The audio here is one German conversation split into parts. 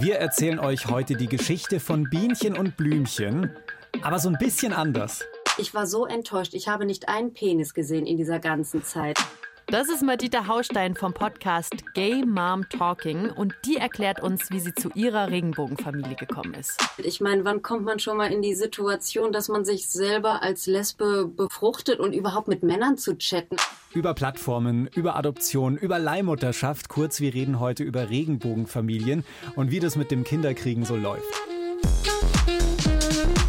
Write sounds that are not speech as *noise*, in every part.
Wir erzählen euch heute die Geschichte von Bienchen und Blümchen, aber so ein bisschen anders. Ich war so enttäuscht. Ich habe nicht einen Penis gesehen in dieser ganzen Zeit. Das ist Madita Haustein vom Podcast Gay Mom Talking und die erklärt uns, wie sie zu ihrer Regenbogenfamilie gekommen ist. Ich meine, wann kommt man schon mal in die Situation, dass man sich selber als Lesbe befruchtet und überhaupt mit Männern zu chatten? Über Plattformen, über Adoption, über Leihmutterschaft. Kurz, wir reden heute über Regenbogenfamilien und wie das mit dem Kinderkriegen so läuft.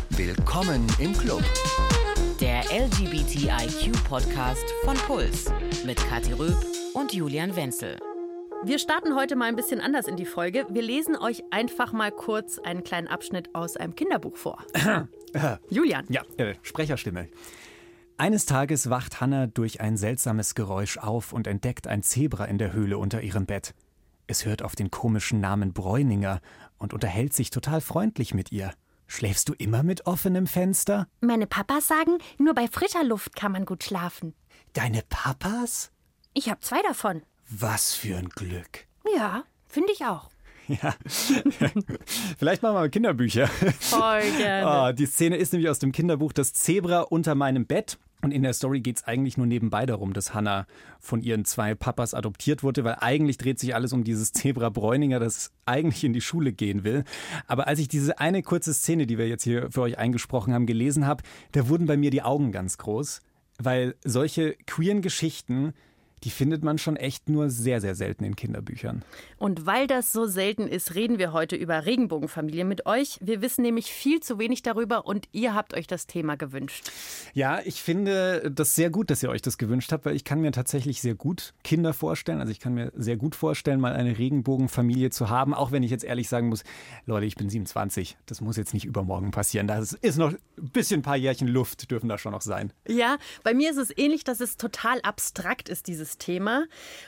Willkommen im Club. Der LGBTIQ-Podcast von Puls mit Kathi Röb und Julian Wenzel. Wir starten heute mal ein bisschen anders in die Folge. Wir lesen euch einfach mal kurz einen kleinen Abschnitt aus einem Kinderbuch vor. *coughs* Julian. Ja, äh, Sprecherstimme. Eines Tages wacht Hannah durch ein seltsames Geräusch auf und entdeckt ein Zebra in der Höhle unter ihrem Bett. Es hört auf den komischen Namen Bräuninger und unterhält sich total freundlich mit ihr. Schläfst du immer mit offenem Fenster? Meine Papas sagen, nur bei frischer Luft kann man gut schlafen. Deine Papas? Ich habe zwei davon. Was für ein Glück. Ja, finde ich auch. Ja. *laughs* Vielleicht machen wir mal Kinderbücher. Voll gerne. Oh, die Szene ist nämlich aus dem Kinderbuch Das Zebra unter meinem Bett. Und in der Story geht es eigentlich nur nebenbei darum, dass Hannah von ihren zwei Papas adoptiert wurde, weil eigentlich dreht sich alles um dieses Zebra Bräuninger, das eigentlich in die Schule gehen will. Aber als ich diese eine kurze Szene, die wir jetzt hier für euch eingesprochen haben, gelesen habe, da wurden bei mir die Augen ganz groß, weil solche queeren Geschichten die findet man schon echt nur sehr, sehr selten in Kinderbüchern. Und weil das so selten ist, reden wir heute über Regenbogenfamilien mit euch. Wir wissen nämlich viel zu wenig darüber und ihr habt euch das Thema gewünscht. Ja, ich finde das sehr gut, dass ihr euch das gewünscht habt, weil ich kann mir tatsächlich sehr gut Kinder vorstellen. Also ich kann mir sehr gut vorstellen, mal eine Regenbogenfamilie zu haben, auch wenn ich jetzt ehrlich sagen muss, Leute, ich bin 27. Das muss jetzt nicht übermorgen passieren. Da ist noch ein bisschen ein paar Jährchen Luft dürfen da schon noch sein. Ja, bei mir ist es ähnlich, dass es total abstrakt ist, dieses dieses Thema.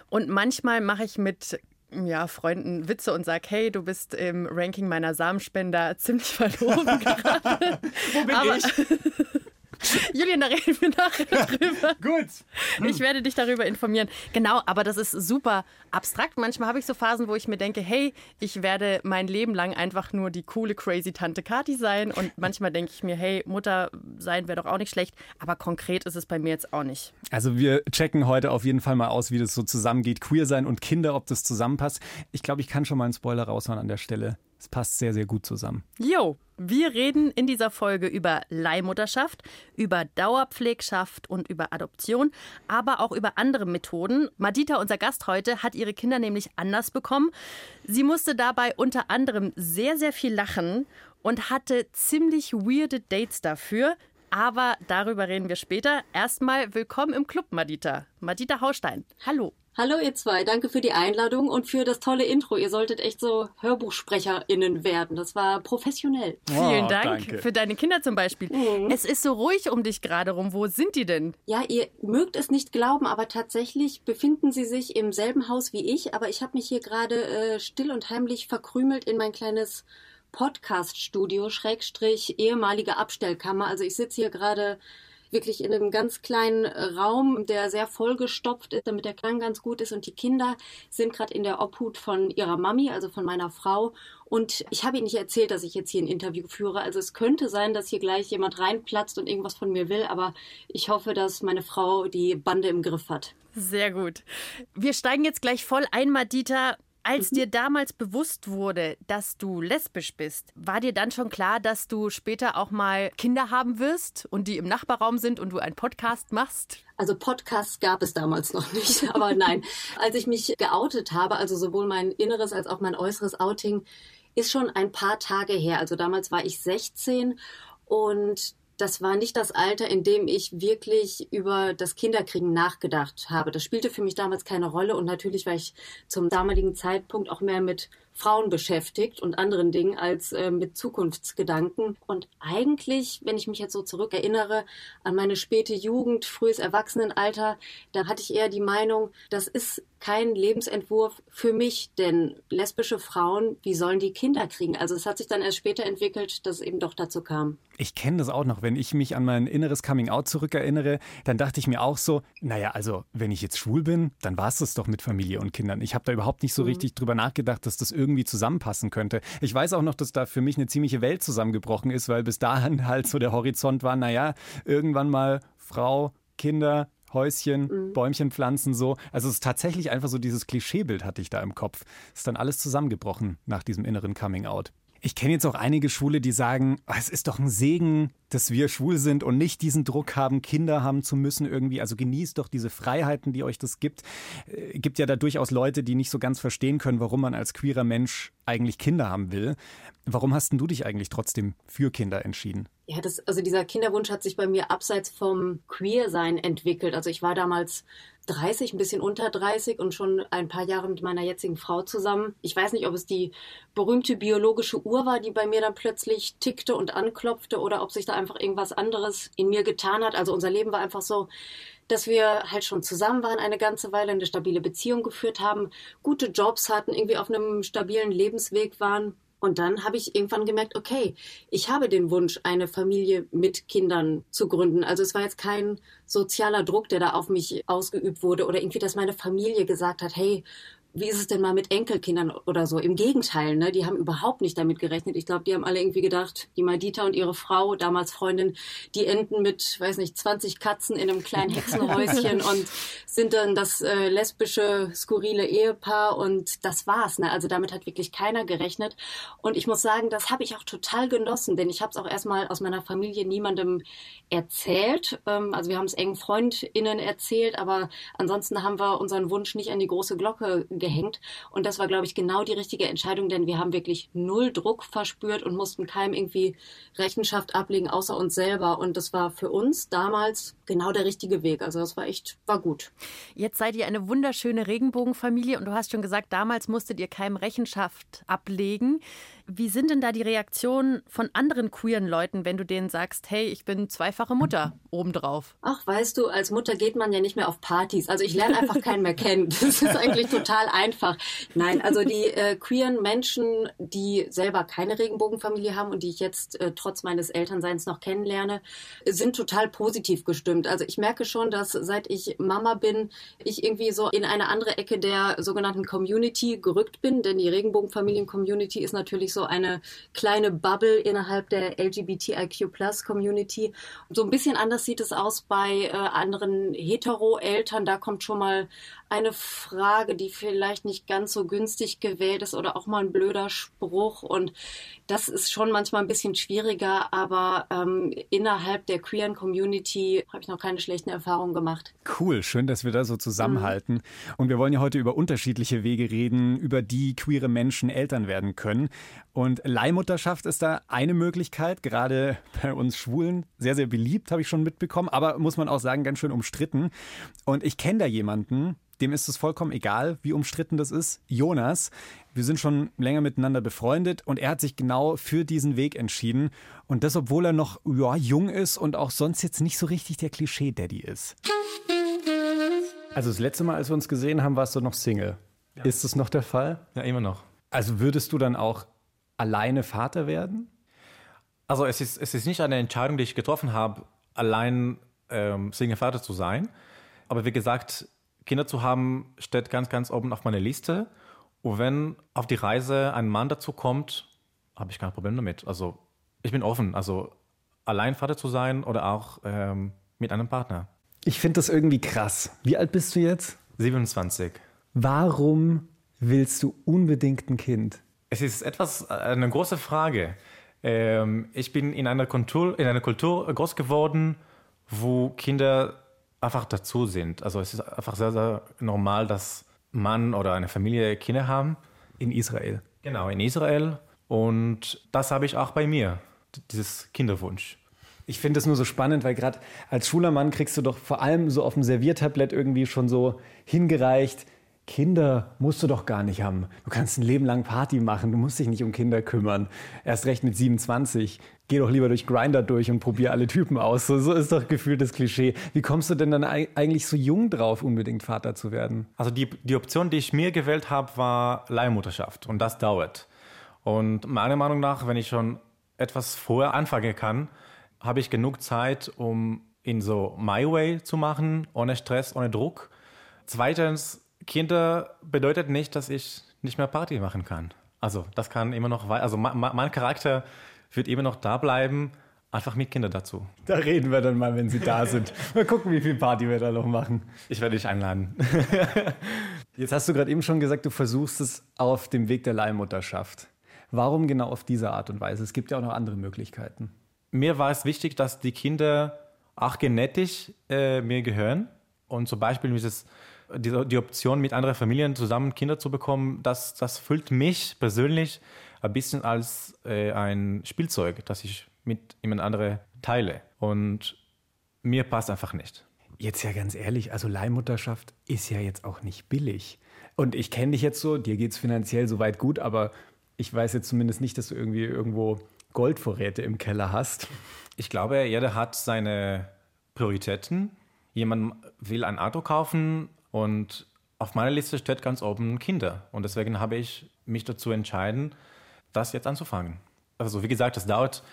Und manchmal mache ich mit ja, Freunden Witze und sage, hey, du bist im Ranking meiner Samenspender ziemlich verloren *laughs* gerade. Wo bin Aber ich? *laughs* Julian, da reden wir nachher drüber. Gut. Ich werde dich darüber informieren. Genau, aber das ist super abstrakt. Manchmal habe ich so Phasen, wo ich mir denke, hey, ich werde mein Leben lang einfach nur die coole, crazy Tante Kati sein. Und *laughs* manchmal denke ich mir, hey, Mutter sein wäre doch auch nicht schlecht. Aber konkret ist es bei mir jetzt auch nicht. Also wir checken heute auf jeden Fall mal aus, wie das so zusammengeht. Queer sein und Kinder, ob das zusammenpasst. Ich glaube, ich kann schon mal einen Spoiler raushauen an der Stelle. Es passt sehr, sehr gut zusammen. Jo, wir reden in dieser Folge über Leihmutterschaft, über Dauerpflegschaft und über Adoption, aber auch über andere Methoden. Madita, unser Gast heute, hat ihre Kinder nämlich anders bekommen. Sie musste dabei unter anderem sehr, sehr viel lachen und hatte ziemlich weirde Dates dafür. Aber darüber reden wir später. Erstmal willkommen im Club, Madita. Madita Haustein. Hallo. Hallo ihr zwei, danke für die Einladung und für das tolle Intro. Ihr solltet echt so HörbuchsprecherInnen werden. Das war professionell. Vielen Oh, Dank danke. für deine Kinder zum Beispiel. Es ist so ruhig um dich gerade rum. Wo sind die denn? Ja, ihr mögt es nicht glauben, aber tatsächlich befinden sie sich im selben Haus wie ich. Aber ich habe mich hier gerade äh, still und heimlich verkrümelt in mein kleines Podcast-Studio, Schrägstrich, ehemalige Abstellkammer. Also ich sitze hier gerade wirklich in einem ganz kleinen Raum, der sehr vollgestopft ist, damit der Klang ganz gut ist. Und die Kinder sind gerade in der Obhut von ihrer Mami, also von meiner Frau. Und ich habe ihnen nicht erzählt, dass ich jetzt hier ein Interview führe. Also es könnte sein, dass hier gleich jemand reinplatzt und irgendwas von mir will. Aber ich hoffe, dass meine Frau die Bande im Griff hat. Sehr gut. Wir steigen jetzt gleich voll ein, Madita. Als dir damals bewusst wurde, dass du lesbisch bist, war dir dann schon klar, dass du später auch mal Kinder haben wirst und die im Nachbarraum sind und du einen Podcast machst? Also Podcasts gab es damals noch nicht, *laughs* aber nein. Als ich mich geoutet habe, also sowohl mein inneres als auch mein äußeres Outing, ist schon ein paar Tage her. Also damals war ich 16 und das war nicht das Alter, in dem ich wirklich über das Kinderkriegen nachgedacht habe. Das spielte für mich damals keine Rolle und natürlich war ich zum damaligen Zeitpunkt auch mehr mit Frauen beschäftigt und anderen Dingen als äh, mit Zukunftsgedanken. Und eigentlich, wenn ich mich jetzt so zurückerinnere an meine späte Jugend, frühes Erwachsenenalter, da hatte ich eher die Meinung, das ist kein Lebensentwurf für mich, denn lesbische Frauen, wie sollen die Kinder kriegen? Also es hat sich dann erst später entwickelt, dass es eben doch dazu kam. Ich kenne das auch noch. Wenn ich mich an mein inneres Coming-out zurückerinnere, dann dachte ich mir auch so, naja, also wenn ich jetzt schwul bin, dann war es das doch mit Familie und Kindern. Ich habe da überhaupt nicht so richtig drüber nachgedacht, dass das irgendwie zusammenpassen könnte. Ich weiß auch noch, dass da für mich eine ziemliche Welt zusammengebrochen ist, weil bis dahin halt so der Horizont war, naja, irgendwann mal Frau, Kinder, Häuschen, mhm. Bäumchen pflanzen, so. Also es ist tatsächlich einfach so dieses Klischeebild hatte ich da im Kopf. Es ist dann alles zusammengebrochen nach diesem inneren Coming Out. Ich kenne jetzt auch einige Schwule, die sagen, oh, es ist doch ein Segen, dass wir schwul sind und nicht diesen Druck haben, Kinder haben zu müssen irgendwie. Also genießt doch diese Freiheiten, die euch das gibt. Äh, gibt ja da durchaus Leute, die nicht so ganz verstehen können, warum man als queerer Mensch eigentlich Kinder haben will. Warum hast denn du dich eigentlich trotzdem für Kinder entschieden? Ja, das, also dieser Kinderwunsch hat sich bei mir abseits vom Queersein entwickelt. Also ich war damals 30, ein bisschen unter 30 und schon ein paar Jahre mit meiner jetzigen Frau zusammen. Ich weiß nicht, ob es die berühmte biologische Uhr war, die bei mir dann plötzlich tickte und anklopfte oder ob sich da einfach irgendwas anderes in mir getan hat. Also unser Leben war einfach so, dass wir halt schon zusammen waren eine ganze Weile, eine stabile Beziehung geführt haben, gute Jobs hatten, irgendwie auf einem stabilen Lebensweg waren und dann habe ich irgendwann gemerkt, okay, ich habe den Wunsch, eine Familie mit Kindern zu gründen. Also es war jetzt kein sozialer Druck, der da auf mich ausgeübt wurde oder irgendwie, dass meine Familie gesagt hat, hey, wie ist es denn mal mit Enkelkindern oder so? Im Gegenteil, ne? Die haben überhaupt nicht damit gerechnet. Ich glaube, die haben alle irgendwie gedacht, die Madita und ihre Frau, damals Freundin, die enden mit, weiß nicht, 20 Katzen in einem kleinen *laughs* Hexenhäuschen und sind dann das äh, lesbische, skurrile Ehepaar und das war's. Ne? Also damit hat wirklich keiner gerechnet. Und ich muss sagen, das habe ich auch total genossen, denn ich habe es auch erstmal aus meiner Familie niemandem erzählt. Ähm, also wir haben es engen FreundInnen erzählt, aber ansonsten haben wir unseren Wunsch nicht an die große Glocke gehängt. Und das war, glaube ich, genau die richtige Entscheidung, denn wir haben wirklich null Druck verspürt und mussten keinem irgendwie Rechenschaft ablegen, außer uns selber. Und das war für uns damals genau der richtige Weg. Also das war echt, war gut. Jetzt seid ihr eine wunderschöne Regenbogenfamilie und du hast schon gesagt, damals musstet ihr keinem Rechenschaft ablegen. Wie sind denn da die Reaktionen von anderen queeren Leuten, wenn du denen sagst, hey, ich bin zweifache Mutter obendrauf? Ach, weißt du, als Mutter geht man ja nicht mehr auf Partys. Also ich lerne einfach keinen mehr kennen. Das ist eigentlich total einfach. Nein, also die äh, queeren Menschen, die selber keine Regenbogenfamilie haben und die ich jetzt äh, trotz meines Elternseins noch kennenlerne, sind total positiv gestimmt. Also ich merke schon, dass seit ich Mama bin, ich irgendwie so in eine andere Ecke der sogenannten Community gerückt bin, denn die Regenbogenfamilien-Community ist natürlich so eine kleine Bubble innerhalb der LGBTIQ-Plus-Community. So ein bisschen anders sieht es aus bei äh, anderen Hetero-Eltern. Da kommt schon mal eine Frage, die vielleicht nicht ganz so günstig gewählt ist oder auch mal ein blöder Spruch. Und das ist schon manchmal ein bisschen schwieriger, aber ähm, innerhalb der queeren Community habe ich noch keine schlechten Erfahrungen gemacht. Cool, schön, dass wir da so zusammenhalten. Mhm. Und wir wollen ja heute über unterschiedliche Wege reden, über die queere Menschen Eltern werden können. Und Leihmutterschaft ist da eine Möglichkeit, gerade bei uns Schwulen sehr, sehr beliebt, habe ich schon mitbekommen, aber muss man auch sagen, ganz schön umstritten. Und ich kenne da jemanden, dem ist es vollkommen egal, wie umstritten das ist. Jonas, wir sind schon länger miteinander befreundet und er hat sich genau für diesen Weg entschieden. Und das, obwohl er noch ja, jung ist und auch sonst jetzt nicht so richtig der Klischee-Daddy ist. Also das letzte Mal, als wir uns gesehen haben, warst du noch Single. Ja. Ist das noch der Fall? Ja, immer noch. Also würdest du dann auch alleine Vater werden? Also es ist, es ist nicht eine Entscheidung, die ich getroffen habe, allein ähm, Single-Vater zu sein. Aber wie gesagt, Kinder zu haben, steht ganz, ganz oben auf meiner Liste. Und wenn auf die Reise ein Mann dazu kommt, habe ich kein Problem damit. Also ich bin offen. Also allein Vater zu sein oder auch ähm, mit einem Partner. Ich finde das irgendwie krass. Wie alt bist du jetzt? 27. Warum willst du unbedingt ein Kind? Es ist etwas äh, eine große Frage. Ähm, ich bin in einer Kultur, in einer Kultur groß geworden, wo Kinder einfach dazu sind. Also es ist einfach sehr, sehr normal, dass Mann oder eine Familie Kinder haben. In Israel. Genau, in Israel. Und das habe ich auch bei mir, dieses Kinderwunsch. Ich finde es nur so spannend, weil gerade als schwuler Mann kriegst du doch vor allem so auf dem Serviertablett irgendwie schon so hingereicht, Kinder musst du doch gar nicht haben. Du kannst ein Leben lang Party machen, du musst dich nicht um Kinder kümmern. Erst recht mit 27. Geh doch lieber durch Grinder durch und probier alle Typen aus. So, so ist doch gefühlt das Klischee. Wie kommst du denn dann eigentlich so jung drauf, unbedingt Vater zu werden? Also die, die Option, die ich mir gewählt habe, war Leihmutterschaft und das dauert. Und meiner Meinung nach, wenn ich schon etwas vorher anfangen kann, habe ich genug Zeit, um in so My Way zu machen, ohne Stress, ohne Druck. Zweitens Kinder bedeutet nicht, dass ich nicht mehr Party machen kann. Also das kann immer noch, also ma- ma- mein Charakter wird immer noch da bleiben, einfach mit Kindern dazu. Da reden wir dann mal, wenn sie da sind. Mal gucken, wie viel Party wir da noch machen. Ich werde dich einladen. *laughs* Jetzt hast du gerade eben schon gesagt, du versuchst es auf dem Weg der Leihmutterschaft. Warum genau auf diese Art und Weise? Es gibt ja auch noch andere Möglichkeiten. mir war es wichtig, dass die Kinder auch genetisch äh, mir gehören. Und zum Beispiel dieses, die, die Option, mit anderen Familien zusammen Kinder zu bekommen, das, das füllt mich persönlich ein bisschen als äh, ein Spielzeug, das ich mit jemand anderem teile. Und mir passt einfach nicht. Jetzt ja ganz ehrlich, also Leihmutterschaft ist ja jetzt auch nicht billig. Und ich kenne dich jetzt so, dir geht es finanziell soweit gut, aber ich weiß jetzt zumindest nicht, dass du irgendwie irgendwo Goldvorräte im Keller hast. Ich glaube, jeder hat seine Prioritäten. Jemand will ein Auto kaufen und auf meiner Liste steht ganz oben Kinder. Und deswegen habe ich mich dazu entschieden, das jetzt anzufangen. Also wie gesagt, das dauert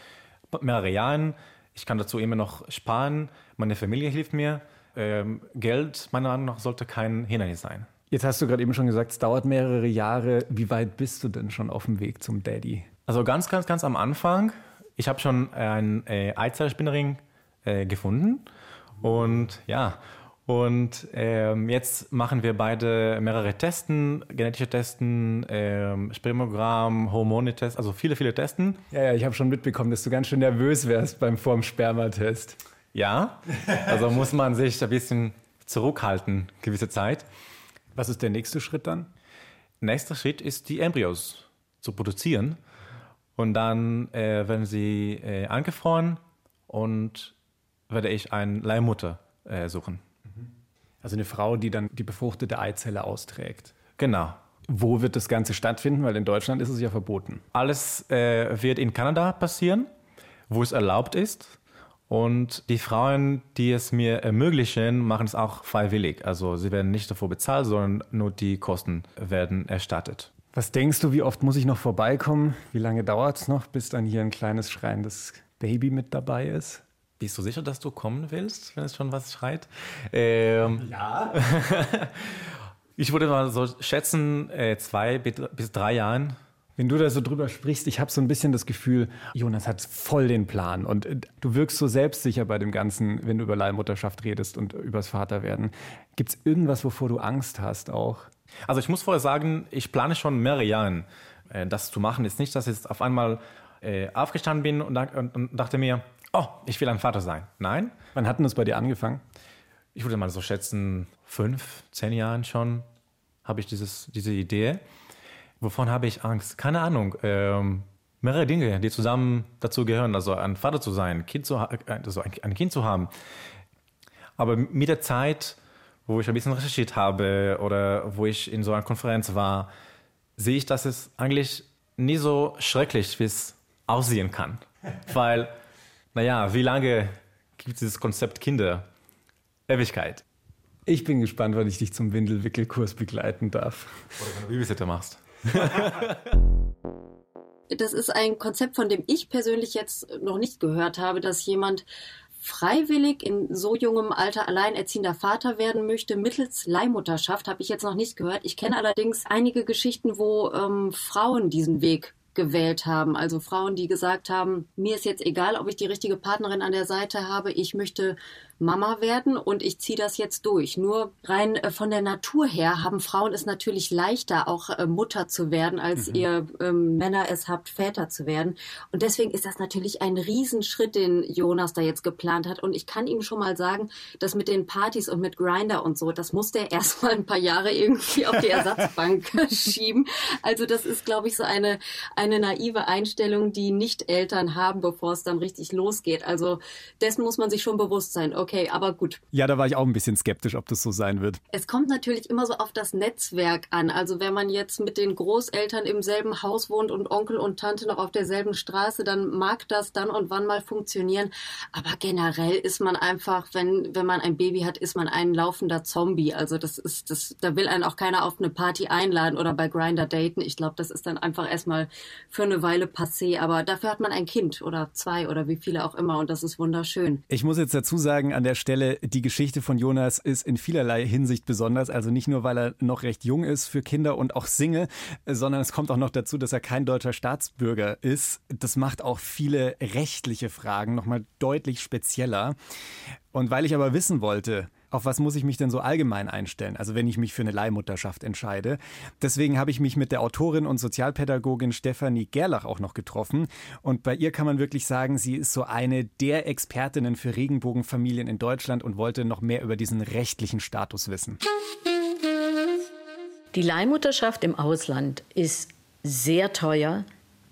mehrere Jahre. Ich kann dazu immer noch sparen. Meine Familie hilft mir. Ähm, Geld, meiner Meinung nach, sollte kein Hindernis sein. Jetzt hast du gerade eben schon gesagt, es dauert mehrere Jahre. Wie weit bist du denn schon auf dem Weg zum Daddy? Also ganz, ganz, ganz am Anfang, ich habe schon eine äh, Eizellspinnerin äh, gefunden. Und ja, und ähm, jetzt machen wir beide mehrere Testen, genetische Testen, ähm, Spermogramm, Hormonetest, also viele, viele Testen. Ja, ja, ich habe schon mitbekommen, dass du ganz schön nervös wärst beim vorm Spermatest. Ja, also muss man sich ein bisschen zurückhalten, gewisse Zeit. Was ist der nächste Schritt dann? Nächster Schritt ist, die Embryos zu produzieren. Und dann äh, werden sie äh, angefroren und werde ich eine Leihmutter äh, suchen. Also eine Frau, die dann die befruchtete Eizelle austrägt. Genau. Wo wird das Ganze stattfinden? Weil in Deutschland ist es ja verboten. Alles äh, wird in Kanada passieren, wo es erlaubt ist. Und die Frauen, die es mir ermöglichen, machen es auch freiwillig. Also sie werden nicht davor bezahlt, sondern nur die Kosten werden erstattet. Was denkst du, wie oft muss ich noch vorbeikommen? Wie lange dauert es noch, bis dann hier ein kleines schreiendes Baby mit dabei ist? Bist du sicher, dass du kommen willst, wenn es schon was schreit? Ähm, Ja. *laughs* ich würde mal so schätzen, äh, zwei bis drei Jahren. Wenn du da so drüber sprichst, ich habe so ein bisschen das Gefühl, Jonas hat voll den Plan und äh, du wirkst so selbstsicher bei dem Ganzen, wenn du über Leihmutterschaft redest und übers Vaterwerden. Gibt es irgendwas, wovor du Angst hast auch? Also ich muss vorher sagen, ich plane schon mehrere Jahre, äh, das zu machen. Ist nicht, dass ich jetzt auf einmal aufgestanden bin und dachte mir, oh, ich will ein Vater sein. Nein, Wann hat denn das bei dir angefangen? ich würde mal so schätzen, fünf, zehn Jahren schon habe ich dieses, diese Idee. Wovon habe ich Angst? Keine Ahnung. Ähm, mehrere Dinge, die zusammen dazu gehören. Also ein Vater zu sein, kind zu, ha- also ein, ein Kind zu haben. Aber mit der Zeit, wo ich ein bisschen recherchiert habe oder wo ich in so einer Konferenz war, sehe ich, dass es eigentlich nie so schrecklich, wie es aussehen kann. *laughs* Weil, naja, wie lange gibt es dieses Konzept Kinder? Ewigkeit. Ich bin gespannt, wann ich dich zum Windelwickelkurs begleiten darf. Oder wenn du Babysitter machst. *laughs* Das ist ein Konzept, von dem ich persönlich jetzt noch nicht gehört habe, dass jemand freiwillig in so jungem Alter alleinerziehender Vater werden möchte mittels Leihmutterschaft, habe ich jetzt noch nicht gehört. Ich kenne allerdings einige Geschichten, wo ähm, Frauen diesen Weg gewählt haben. Also Frauen, die gesagt haben, mir ist jetzt egal, ob ich die richtige Partnerin an der Seite habe, ich möchte Mama werden und ich ziehe das jetzt durch. Nur rein äh, von der Natur her haben Frauen es natürlich leichter, auch äh, Mutter zu werden, als ihr ähm, Männer es habt, Väter zu werden. Und deswegen ist das natürlich ein Riesenschritt, den Jonas da jetzt geplant hat. Und ich kann ihm schon mal sagen, dass mit den Partys und mit Grinder und so, das musste er *laughs* erst mal ein paar Jahre irgendwie auf die Ersatzbank *laughs* schieben. Also das ist, glaube ich, so eine, eine naive Einstellung, die nicht Eltern haben, bevor es dann richtig losgeht. Also dessen muss man sich schon bewusst sein. Okay, aber gut. Ja, da war ich auch ein bisschen skeptisch, ob das so sein wird. Es kommt natürlich immer so auf das Netzwerk an. Also wenn man jetzt mit den Großeltern im selben Haus wohnt und Onkel und Tante noch auf derselben Straße, dann mag das dann und wann mal funktionieren. Aber generell ist man einfach, wenn, wenn man ein Baby hat, ist man ein laufender Zombie. Also das ist, das, da will einen auch keiner auf eine Party einladen oder bei Grinder daten. Ich glaube, das ist dann einfach erstmal für eine Weile passé. Aber dafür hat man ein Kind oder zwei oder wie viele auch immer und das ist wunderschön. Ich muss jetzt dazu sagen, an der Stelle, die Geschichte von Jonas ist in vielerlei Hinsicht besonders. Also nicht nur, weil er noch recht jung ist für Kinder und auch Single, sondern es kommt auch noch dazu, dass er kein deutscher Staatsbürger ist. Das macht auch viele rechtliche Fragen nochmal deutlich spezieller. Und weil ich aber wissen wollte, auf was muss ich mich denn so allgemein einstellen, also wenn ich mich für eine Leihmutterschaft entscheide. Deswegen habe ich mich mit der Autorin und Sozialpädagogin Stefanie Gerlach auch noch getroffen. Und bei ihr kann man wirklich sagen, sie ist so eine der Expertinnen für Regenbogenfamilien in Deutschland und wollte noch mehr über diesen rechtlichen Status wissen. Die Leihmutterschaft im Ausland ist sehr teuer,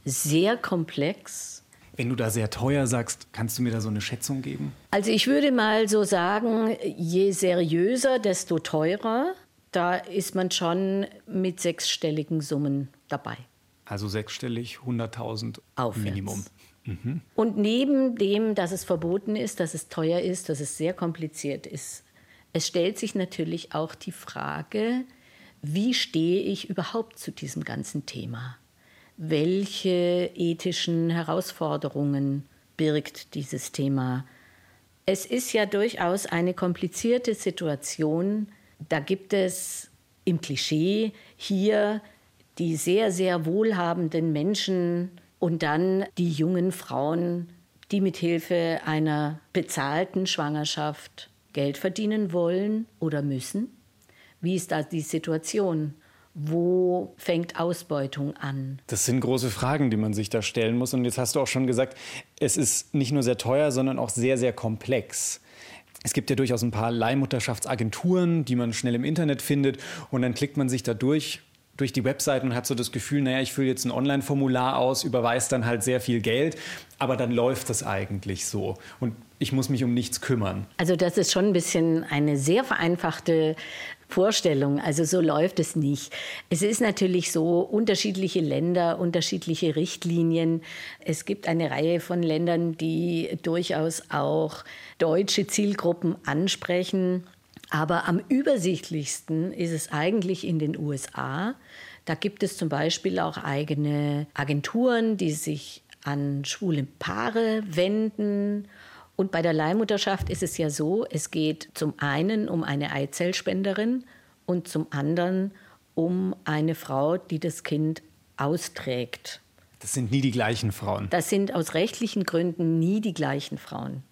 sehr komplex wenn du da sehr teuer sagst, kannst du mir da so eine Schätzung geben? Also ich würde mal so sagen, je seriöser, desto teurer. Da ist man schon mit sechsstelligen Summen dabei. Also sechsstellig, 100.000 Minimum. Mhm. Und neben dem, dass es verboten ist, dass es teuer ist, dass es sehr kompliziert ist, es stellt sich natürlich auch die Frage, wie stehe ich überhaupt zu diesem ganzen Thema? Welche ethischen Herausforderungen birgt dieses Thema. Es ist ja durchaus eine komplizierte Situation. Da gibt es im Klischee hier die sehr, sehr wohlhabenden Menschen und dann die jungen Frauen, die mit Hilfe einer bezahlten Schwangerschaft Geld verdienen wollen oder müssen. Wie ist da die Situation? Wo fängt Ausbeutung an? Das sind große Fragen, die man sich da stellen muss. Und jetzt hast du auch schon gesagt, es ist nicht nur sehr teuer, sondern auch sehr, sehr komplex. Es gibt ja durchaus ein paar Leihmutterschaftsagenturen, die man schnell im Internet findet. Und dann klickt man sich da durch, durch die Webseiten und hat so das Gefühl, naja, ich fülle jetzt ein Online-Formular aus, überweise dann halt sehr viel Geld, aber dann läuft das eigentlich so. Und ich muss mich um nichts kümmern. Also das ist schon ein bisschen eine sehr vereinfachte Vorstellung. Also so läuft es nicht. Es ist natürlich so, unterschiedliche Länder, unterschiedliche Richtlinien. Es gibt eine Reihe von Ländern, die durchaus auch deutsche Zielgruppen ansprechen. Aber am übersichtlichsten ist es eigentlich in den USA. Da gibt es zum Beispiel auch eigene Agenturen, die sich an schwule Paare wenden und bei der Leihmutterschaft ist es ja so, es geht zum einen um eine Eizellspenderin und zum anderen um eine Frau, die das Kind austrägt. Das sind nie die gleichen Frauen. Das sind aus rechtlichen Gründen nie die gleichen Frauen.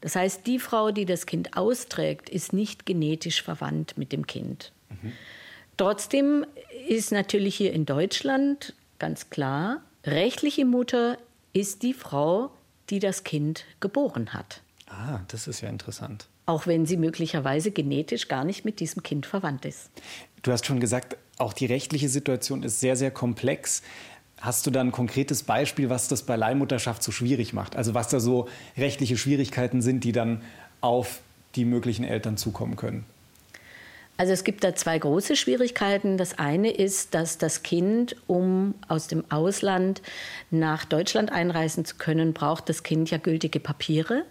Das heißt, die Frau, die das Kind austrägt, ist nicht genetisch verwandt mit dem Kind. Mhm. Trotzdem ist natürlich hier in Deutschland ganz klar, rechtliche Mutter ist die Frau, die das Kind geboren hat. Ah, das ist ja interessant. Auch wenn sie möglicherweise genetisch gar nicht mit diesem Kind verwandt ist. Du hast schon gesagt, auch die rechtliche Situation ist sehr, sehr komplex. Hast du da ein konkretes Beispiel, was das bei Leihmutterschaft so schwierig macht? Also was da so rechtliche Schwierigkeiten sind, die dann auf die möglichen Eltern zukommen können? Also es gibt da zwei große Schwierigkeiten. Das eine ist, dass das Kind, um aus dem Ausland nach Deutschland einreisen zu können, braucht das Kind ja gültige Papiere.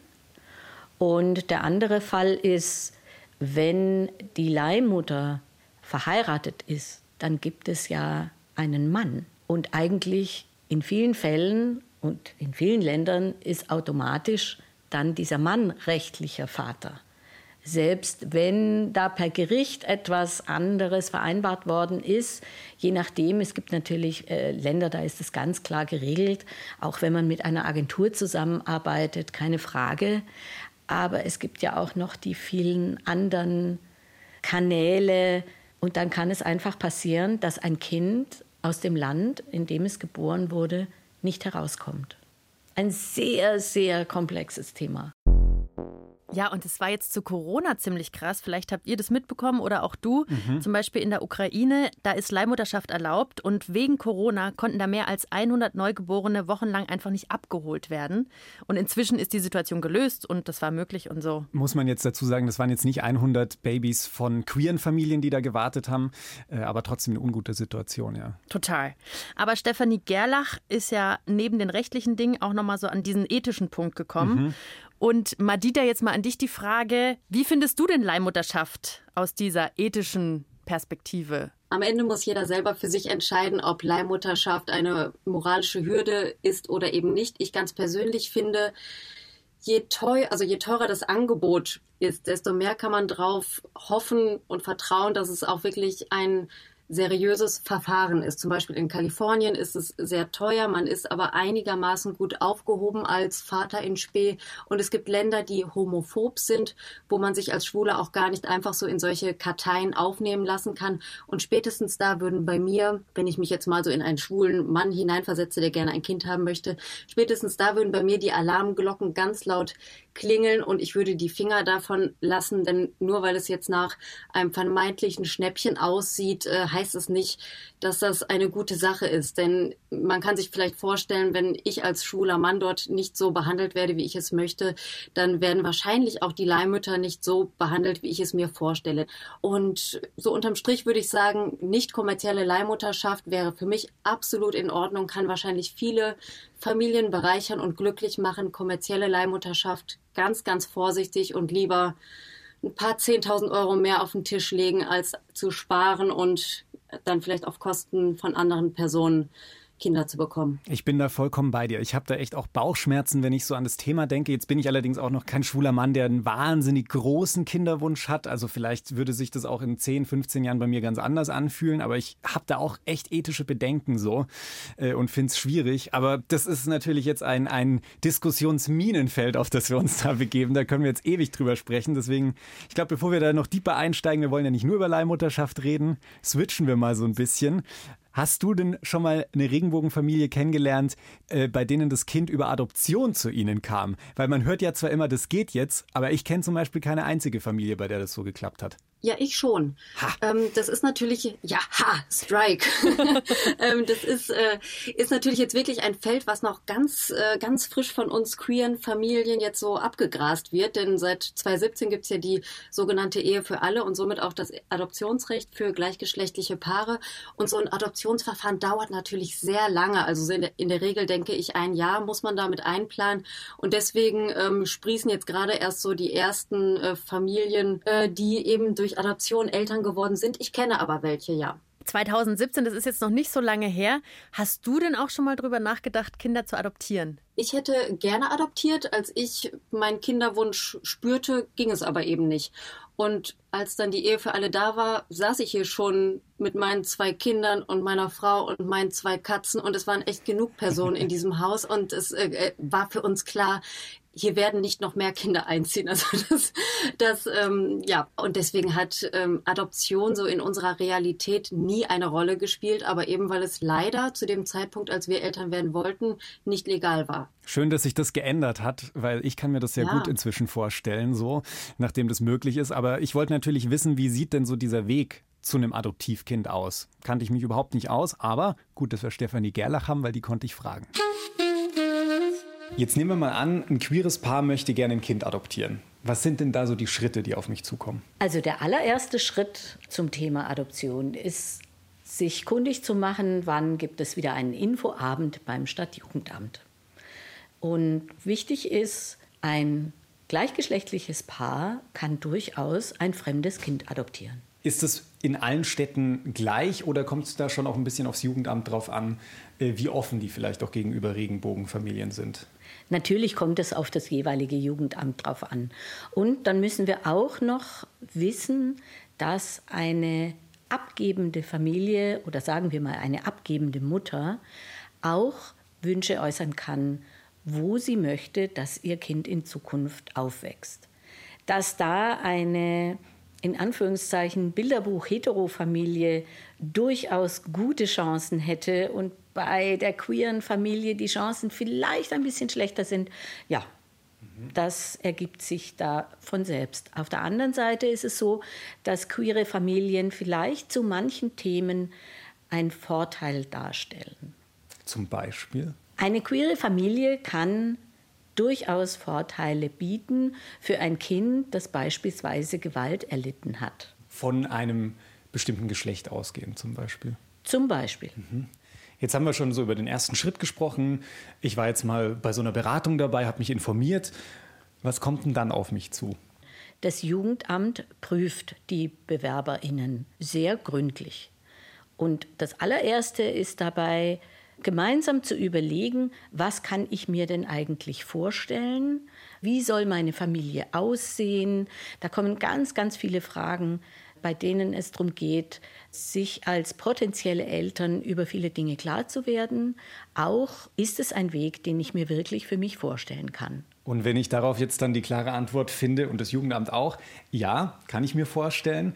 Und der andere Fall ist, wenn die Leihmutter verheiratet ist, dann gibt es ja einen Mann. Und eigentlich in vielen Fällen und in vielen Ländern ist automatisch dann dieser Mann rechtlicher Vater selbst wenn da per Gericht etwas anderes vereinbart worden ist, je nachdem, es gibt natürlich äh, Länder, da ist es ganz klar geregelt, auch wenn man mit einer Agentur zusammenarbeitet, keine Frage. Aber es gibt ja auch noch die vielen anderen Kanäle und dann kann es einfach passieren, dass ein Kind aus dem Land, in dem es geboren wurde, nicht herauskommt. Ein sehr, sehr komplexes Thema. Ja, und es war jetzt zu Corona ziemlich krass. Vielleicht habt ihr das mitbekommen oder auch du. Mhm. Zum Beispiel in der Ukraine, da ist Leihmutterschaft erlaubt und wegen Corona konnten da mehr als 100 Neugeborene wochenlang einfach nicht abgeholt werden. Und inzwischen ist die Situation gelöst und das war möglich und so. Muss man jetzt dazu sagen, das waren jetzt nicht 100 Babys von queeren Familien, die da gewartet haben, äh, aber trotzdem eine ungute Situation, ja. Total. Aber Stefanie Gerlach ist ja neben den rechtlichen Dingen auch nochmal so an diesen ethischen Punkt gekommen. Mhm. Und Madita, jetzt mal an dich die Frage, wie findest du denn Leihmutterschaft aus dieser ethischen Perspektive? Am Ende muss jeder selber für sich entscheiden, ob Leihmutterschaft eine moralische Hürde ist oder eben nicht. Ich ganz persönlich finde, je teuer, also je teurer das Angebot ist, desto mehr kann man drauf hoffen und vertrauen, dass es auch wirklich ein seriöses Verfahren ist. Zum Beispiel in Kalifornien ist es sehr teuer, man ist aber einigermaßen gut aufgehoben als Vater in Spee. Und es gibt Länder, die homophob sind, wo man sich als Schwule auch gar nicht einfach so in solche Karteien aufnehmen lassen kann. Und spätestens da würden bei mir, wenn ich mich jetzt mal so in einen schwulen Mann hineinversetze, der gerne ein Kind haben möchte, spätestens da würden bei mir die Alarmglocken ganz laut klingeln und ich würde die Finger davon lassen, denn nur weil es jetzt nach einem vermeintlichen Schnäppchen aussieht, äh, heißt es nicht, dass das eine gute Sache ist. Denn man kann sich vielleicht vorstellen, wenn ich als schwuler Mann dort nicht so behandelt werde, wie ich es möchte, dann werden wahrscheinlich auch die Leihmütter nicht so behandelt, wie ich es mir vorstelle. Und so unterm Strich würde ich sagen, nicht kommerzielle Leihmutterschaft wäre für mich absolut in Ordnung, kann wahrscheinlich viele Familien bereichern und glücklich machen. Kommerzielle Leihmutterschaft ganz, ganz vorsichtig und lieber ein paar Zehntausend Euro mehr auf den Tisch legen, als zu sparen und dann vielleicht auf Kosten von anderen Personen Kinder zu bekommen. Ich bin da vollkommen bei dir. Ich habe da echt auch Bauchschmerzen, wenn ich so an das Thema denke. Jetzt bin ich allerdings auch noch kein schwuler Mann, der einen wahnsinnig großen Kinderwunsch hat. Also vielleicht würde sich das auch in 10, 15 Jahren bei mir ganz anders anfühlen. Aber ich habe da auch echt ethische Bedenken so äh, und finde es schwierig. Aber das ist natürlich jetzt ein, ein Diskussionsminenfeld, auf das wir uns da begeben. Da können wir jetzt ewig drüber sprechen. Deswegen, ich glaube, bevor wir da noch tiefer einsteigen, wir wollen ja nicht nur über Leihmutterschaft reden, switchen wir mal so ein bisschen. Hast du denn schon mal eine Regenbogenfamilie kennengelernt, äh, bei denen das Kind über Adoption zu ihnen kam? Weil man hört ja zwar immer, das geht jetzt, aber ich kenne zum Beispiel keine einzige Familie, bei der das so geklappt hat. Ja, ich schon. Ähm, das ist natürlich, ja, ha, Strike. *laughs* ähm, das ist, äh, ist natürlich jetzt wirklich ein Feld, was noch ganz, äh, ganz frisch von uns queeren Familien jetzt so abgegrast wird. Denn seit 2017 gibt's ja die sogenannte Ehe für alle und somit auch das Adoptionsrecht für gleichgeschlechtliche Paare. Und so ein Adoptionsverfahren dauert natürlich sehr lange. Also in der, in der Regel denke ich, ein Jahr muss man damit einplanen. Und deswegen ähm, sprießen jetzt gerade erst so die ersten äh, Familien, äh, die eben durch durch Adoption Eltern geworden sind. Ich kenne aber welche, ja. 2017, das ist jetzt noch nicht so lange her. Hast du denn auch schon mal drüber nachgedacht, Kinder zu adoptieren? Ich hätte gerne adoptiert. Als ich meinen Kinderwunsch spürte, ging es aber eben nicht. Und als dann die Ehe für alle da war, saß ich hier schon mit meinen zwei Kindern und meiner Frau und meinen zwei Katzen und es waren echt genug Personen in diesem Haus und es äh, äh war für uns klar, hier werden nicht noch mehr Kinder einziehen. Also *laughs* das, das ähm, ja, und deswegen hat ähm, Adoption so in unserer Realität nie eine Rolle gespielt, aber eben weil es leider zu dem Zeitpunkt, als wir Eltern werden wollten, nicht legal war. Schön, dass sich das geändert hat, weil ich kann mir das sehr ja. gut inzwischen vorstellen, so, nachdem das möglich ist. Aber ich wollte natürlich wissen, wie sieht denn so dieser Weg zu einem Adoptivkind aus? Kannte ich mich überhaupt nicht aus, aber gut, dass wir Stefanie Gerlach haben, weil die konnte ich fragen. Jetzt nehmen wir mal an, ein queeres Paar möchte gerne ein Kind adoptieren. Was sind denn da so die Schritte, die auf mich zukommen? Also der allererste Schritt zum Thema Adoption ist, sich kundig zu machen, wann gibt es wieder einen Infoabend beim Stadtjugendamt. Und wichtig ist, ein gleichgeschlechtliches Paar kann durchaus ein fremdes Kind adoptieren. Ist es in allen Städten gleich oder kommt es da schon auch ein bisschen aufs Jugendamt drauf an, äh, wie offen die vielleicht auch gegenüber Regenbogenfamilien sind? Natürlich kommt es auf das jeweilige Jugendamt drauf an. Und dann müssen wir auch noch wissen, dass eine abgebende Familie oder sagen wir mal eine abgebende Mutter auch Wünsche äußern kann, wo sie möchte, dass ihr Kind in Zukunft aufwächst. Dass da eine in Anführungszeichen Bilderbuch-Hetero-Familie durchaus gute Chancen hätte und bei der queeren Familie die Chancen vielleicht ein bisschen schlechter sind, ja, das ergibt sich da von selbst. Auf der anderen Seite ist es so, dass queere Familien vielleicht zu manchen Themen einen Vorteil darstellen. Zum Beispiel? Eine queere Familie kann durchaus Vorteile bieten für ein Kind, das beispielsweise Gewalt erlitten hat. Von einem bestimmten Geschlecht ausgehend zum Beispiel. Zum Beispiel. Mhm. Jetzt haben wir schon so über den ersten Schritt gesprochen. Ich war jetzt mal bei so einer Beratung dabei, habe mich informiert. Was kommt denn dann auf mich zu? Das Jugendamt prüft die Bewerberinnen sehr gründlich. Und das allererste ist dabei, gemeinsam zu überlegen, was kann ich mir denn eigentlich vorstellen, Wie soll meine Familie aussehen? Da kommen ganz, ganz viele Fragen, bei denen es darum geht, sich als potenzielle Eltern über viele Dinge klar zu werden. Auch ist es ein Weg, den ich mir wirklich für mich vorstellen kann. Und wenn ich darauf jetzt dann die klare Antwort finde und das Jugendamt auch, ja, kann ich mir vorstellen.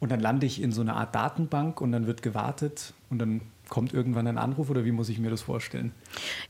Und dann lande ich in so einer Art Datenbank und dann wird gewartet und dann kommt irgendwann ein Anruf oder wie muss ich mir das vorstellen?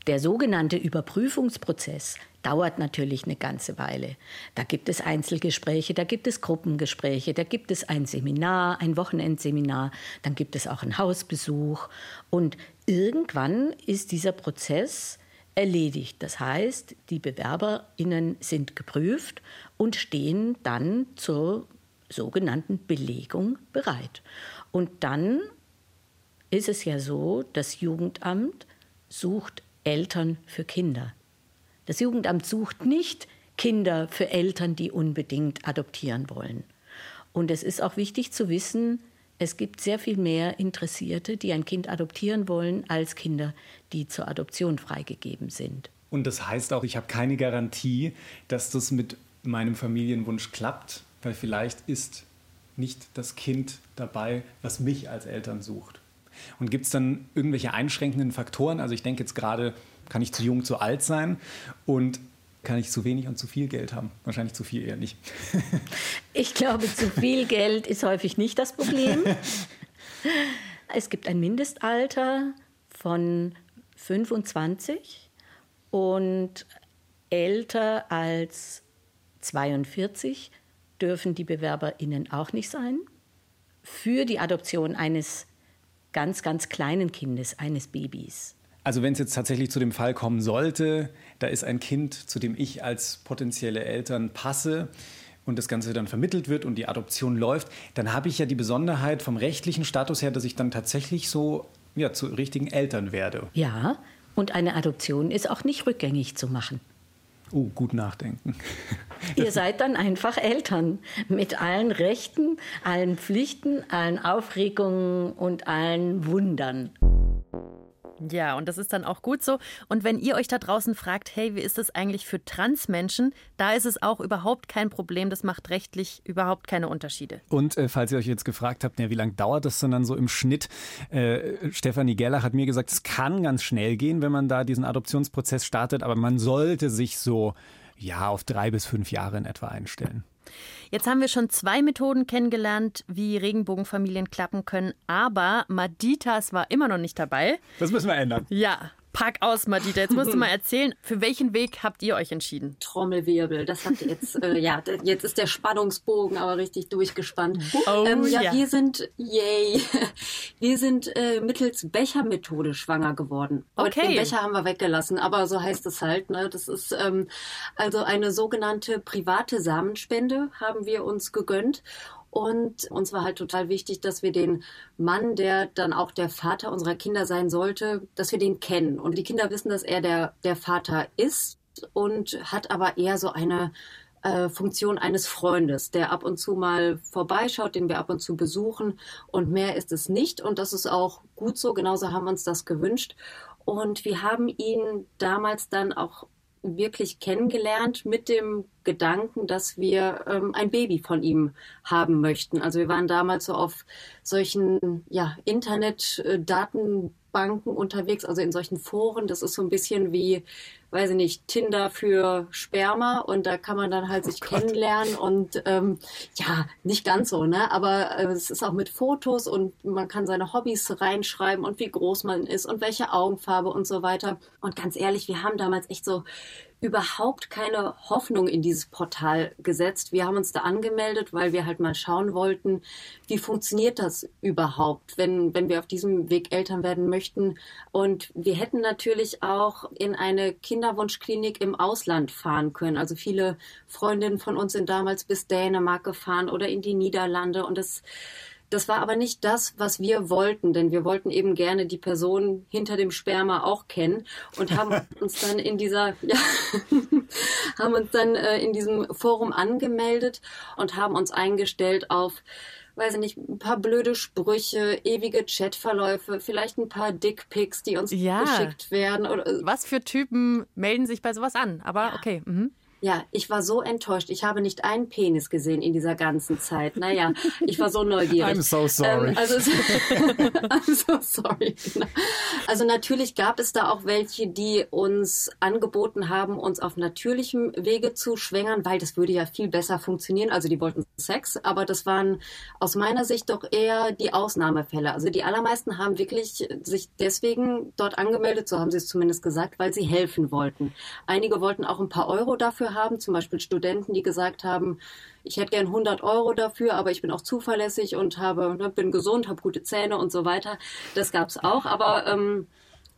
Der sogenannte Überprüfungsprozess dauert natürlich eine ganze Weile. Da gibt es Einzelgespräche, da gibt es Gruppengespräche, da gibt es ein Seminar, ein Wochenendseminar, dann gibt es auch einen Hausbesuch und irgendwann ist dieser Prozess erledigt. Das heißt, die Bewerberinnen sind geprüft und stehen dann zur sogenannten Belegung bereit. Und dann ist es ja so, das Jugendamt sucht Eltern für Kinder. Das Jugendamt sucht nicht Kinder für Eltern, die unbedingt adoptieren wollen. Und es ist auch wichtig zu wissen, es gibt sehr viel mehr Interessierte, die ein Kind adoptieren wollen, als Kinder, die zur Adoption freigegeben sind. Und das heißt auch, ich habe keine Garantie, dass das mit meinem Familienwunsch klappt, weil vielleicht ist nicht das Kind dabei, was mich als Eltern sucht. Und gibt es dann irgendwelche einschränkenden Faktoren? Also ich denke jetzt gerade, kann ich zu jung, zu alt sein und kann ich zu wenig und zu viel Geld haben? Wahrscheinlich zu viel eher nicht. *laughs* ich glaube, zu viel Geld ist häufig nicht das Problem. *laughs* Es gibt ein Mindestalter von 25 und älter als 42 dürfen die BewerberInnen auch nicht sein. Für die Adoption eines ganz, ganz kleinen Kindes, eines Babys. Also wenn es jetzt tatsächlich zu dem Fall kommen sollte, da ist ein Kind, zu dem ich als potenzielle Eltern passe und das Ganze dann vermittelt wird und die Adoption läuft, dann habe ich ja die Besonderheit vom rechtlichen Status her, dass ich dann tatsächlich so ja, zu richtigen Eltern werde. Ja, und eine Adoption ist auch nicht rückgängig zu machen. Oh, gut nachdenken. *laughs* Ihr seid dann einfach Eltern mit allen Rechten, allen Pflichten, allen Aufregungen und allen Wundern. Ja, und das ist dann auch gut so. Und wenn ihr euch da draußen fragt, hey, wie ist das eigentlich für Transmenschen, da ist es auch überhaupt kein Problem. Das macht rechtlich überhaupt keine Unterschiede. Und äh, falls ihr euch jetzt gefragt habt, ja, wie lange dauert das denn dann so im Schnitt? Äh, Stefanie Gerlach hat mir gesagt, es kann ganz schnell gehen, wenn man da diesen Adoptionsprozess startet, aber man sollte sich so ja auf drei bis fünf Jahre in etwa einstellen. Jetzt haben wir schon zwei Methoden kennengelernt, wie Regenbogenfamilien klappen können, aber Maditas war immer noch nicht dabei. Das müssen wir ändern. Ja, Pack aus, Madita. Jetzt musst du mal *laughs* erzählen, für welchen Weg habt ihr euch entschieden? Trommelwirbel. Das hat jetzt, äh, ja, jetzt ist der Spannungsbogen aber richtig durchgespannt. Oh, ähm, ja, ja, wir sind, yay, *laughs* wir sind äh, mittels Bechermethode schwanger geworden. Okay. Den Becher haben wir weggelassen, aber so heißt es halt. Ne? Das ist ähm, also eine sogenannte private Samenspende haben wir uns gegönnt. Und uns war halt total wichtig, dass wir den Mann, der dann auch der Vater unserer Kinder sein sollte, dass wir den kennen. Und die Kinder wissen, dass er der, der Vater ist und hat aber eher so eine äh, Funktion eines Freundes, der ab und zu mal vorbeischaut, den wir ab und zu besuchen. Und mehr ist es nicht. Und das ist auch gut so. Genauso haben wir uns das gewünscht. Und wir haben ihn damals dann auch wirklich kennengelernt mit dem Gedanken, dass wir ähm, ein Baby von ihm haben möchten. Also wir waren damals so auf solchen ja, Internet-Datenbanken unterwegs, also in solchen Foren. Das ist so ein bisschen wie, weiß ich nicht, Tinder für Sperma und da kann man dann halt sich oh kennenlernen und ähm, ja, nicht ganz so, ne? Aber äh, es ist auch mit Fotos und man kann seine Hobbys reinschreiben und wie groß man ist und welche Augenfarbe und so weiter. Und ganz ehrlich, wir haben damals echt so überhaupt keine Hoffnung in dieses Portal gesetzt. Wir haben uns da angemeldet, weil wir halt mal schauen wollten, wie funktioniert das überhaupt, wenn, wenn wir auf diesem Weg Eltern werden möchten. Und wir hätten natürlich auch in eine Kinderwunschklinik im Ausland fahren können. Also viele Freundinnen von uns sind damals bis Dänemark gefahren oder in die Niederlande und das das war aber nicht das, was wir wollten, denn wir wollten eben gerne die Person hinter dem Sperma auch kennen und haben *laughs* uns dann in dieser, ja, *laughs* haben uns dann äh, in diesem Forum angemeldet und haben uns eingestellt auf weiß ich nicht, ein paar blöde Sprüche, ewige Chatverläufe, vielleicht ein paar Dickpics, die uns ja. geschickt werden. Oder, Was für Typen melden sich bei sowas an? Aber ja. okay. Mhm. Ja, ich war so enttäuscht. Ich habe nicht einen Penis gesehen in dieser ganzen Zeit. Naja, ich war so neugierig. I'm so sorry. Ähm, also, *laughs* I'm so sorry. Genau. Also natürlich gab es da auch welche, die uns angeboten haben, uns auf natürlichem Wege zu schwängern, weil das würde ja viel besser funktionieren. Also die wollten Sex, aber das waren aus meiner Sicht doch eher die Ausnahmefälle. Also die allermeisten haben wirklich sich deswegen dort angemeldet, so haben sie es zumindest gesagt, weil sie helfen wollten. Einige wollten auch ein paar Euro dafür haben, zum Beispiel Studenten, die gesagt haben, ich hätte gern 100 Euro dafür, aber ich bin auch zuverlässig und habe, ne, bin gesund, habe gute Zähne und so weiter. Das gab es auch, aber ähm,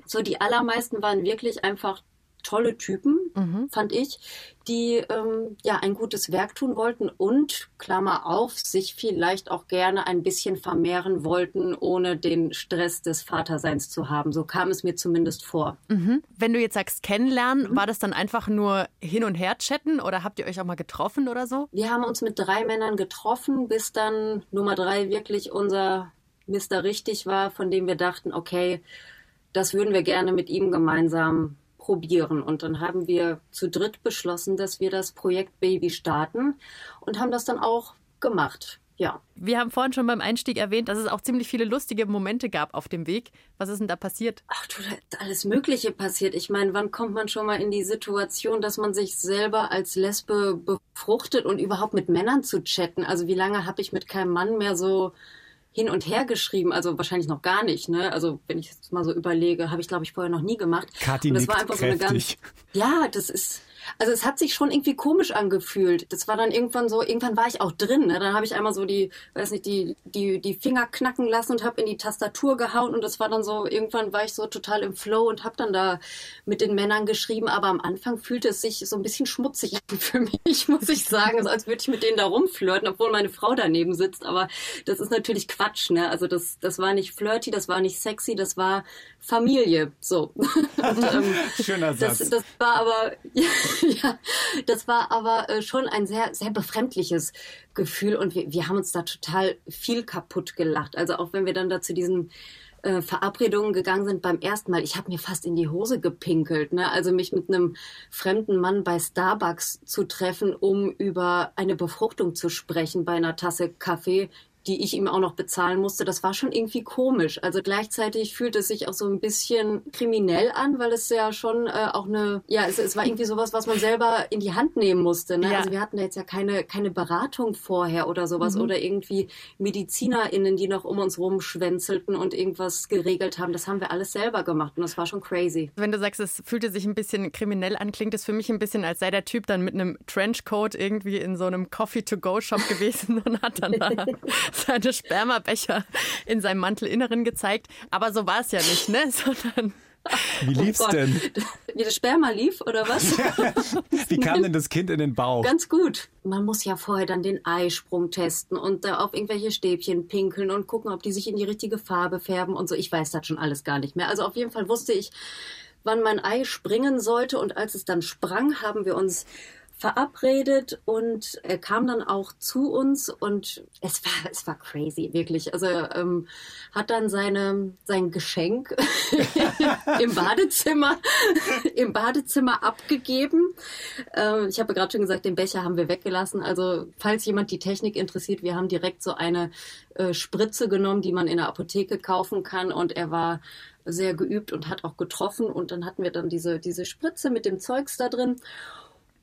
so die allermeisten waren wirklich einfach tolle Typen, mhm. fand ich, die ähm, ja ein gutes Werk tun wollten und, Klammer auf, sich vielleicht auch gerne ein bisschen vermehren wollten, ohne den Stress des Vaterseins zu haben. So kam es mir zumindest vor. Mhm. Wenn du jetzt sagst kennenlernen, mhm. war das dann einfach nur hin und her chatten oder habt ihr euch auch mal getroffen oder so? Wir haben uns mit drei Männern getroffen, bis dann Nummer drei wirklich unser Mister richtig war, von dem wir dachten, okay, das würden wir gerne mit ihm gemeinsam probieren. Und dann haben wir zu dritt beschlossen, dass wir das Projekt Baby starten und haben das dann auch gemacht. Ja. Wir haben vorhin schon beim Einstieg erwähnt, dass es auch ziemlich viele lustige Momente gab auf dem Weg. Was ist denn da passiert? Ach du, da ist alles Mögliche passiert. Ich meine, wann kommt man schon mal in die Situation, dass man sich selber als Lesbe befruchtet und überhaupt mit Männern zu chatten? Also wie lange habe ich mit keinem Mann mehr so hin und her geschrieben, also wahrscheinlich noch gar nicht, ne? Also wenn ich jetzt mal so überlege, habe ich glaube ich vorher noch nie gemacht. Kathi und das war einfach kräftig. so eine ganz Ja, das ist also es hat sich schon irgendwie komisch angefühlt. Das war dann irgendwann so, irgendwann war ich auch drin. Ne? Dann habe ich einmal so die, weiß nicht, die, die, die Finger knacken lassen und habe in die Tastatur gehauen und das war dann so, irgendwann war ich so total im Flow und habe dann da mit den Männern geschrieben. Aber am Anfang fühlte es sich so ein bisschen schmutzig *laughs* an für mich, muss ich sagen. So als würde ich mit denen da rumflirten, obwohl meine Frau daneben sitzt. Aber das ist natürlich Quatsch, ne? Also das, das war nicht flirty, das war nicht sexy, das war Familie. So. *laughs* und, ähm, Schöner Satz. Das, das war aber, *laughs* ja, *laughs* das war aber äh, schon ein sehr, sehr befremdliches Gefühl und wir, wir haben uns da total viel kaputt gelacht. Also auch wenn wir dann da zu diesen äh, Verabredungen gegangen sind beim ersten Mal, ich habe mir fast in die Hose gepinkelt. Ne? Also mich mit einem fremden Mann bei Starbucks zu treffen, um über eine Befruchtung zu sprechen bei einer Tasse Kaffee, die ich ihm auch noch bezahlen musste, das war schon irgendwie komisch. Also gleichzeitig fühlt es sich auch so ein bisschen kriminell an, weil es ja schon äh, auch eine, ja, es, es war irgendwie sowas, was man selber in die Hand nehmen musste. Ne? Ja. Also wir hatten da jetzt ja keine, keine Beratung vorher oder sowas mhm. oder irgendwie MedizinerInnen, die noch um uns rumschwänzelten und irgendwas geregelt haben. Das haben wir alles selber gemacht und das war schon crazy. Wenn du sagst, es fühlte sich ein bisschen kriminell an, klingt es für mich ein bisschen, als sei der Typ dann mit einem Trenchcoat irgendwie in so einem Coffee-to-go-Shop gewesen *laughs* und hat dann da *laughs* *laughs* seine Spermabecher in seinem Mantelinneren gezeigt. Aber so war es ja nicht, ne? *laughs* Sondern wie lief's oh denn? Wie das Sperma lief oder was? *laughs* Wie kam denn das Kind in den Bauch? Ganz gut. Man muss ja vorher dann den Eisprung testen und da auf irgendwelche Stäbchen pinkeln und gucken, ob die sich in die richtige Farbe färben und so. Ich weiß das schon alles gar nicht mehr. Also auf jeden Fall wusste ich, wann mein Ei springen sollte und als es dann sprang, haben wir uns verabredet und er kam dann auch zu uns und es war es war crazy wirklich. Also ähm, hat dann seine sein Geschenk *laughs* im Badezimmer *laughs* im Badezimmer abgegeben. Ähm, ich habe gerade schon gesagt den Becher haben wir weggelassen. Also falls jemand die Technik interessiert wir haben direkt so eine äh, Spritze genommen die man in der Apotheke kaufen kann. Und er war sehr geübt und hat auch getroffen. Und dann hatten wir dann diese diese Spritze mit dem Zeugs da drin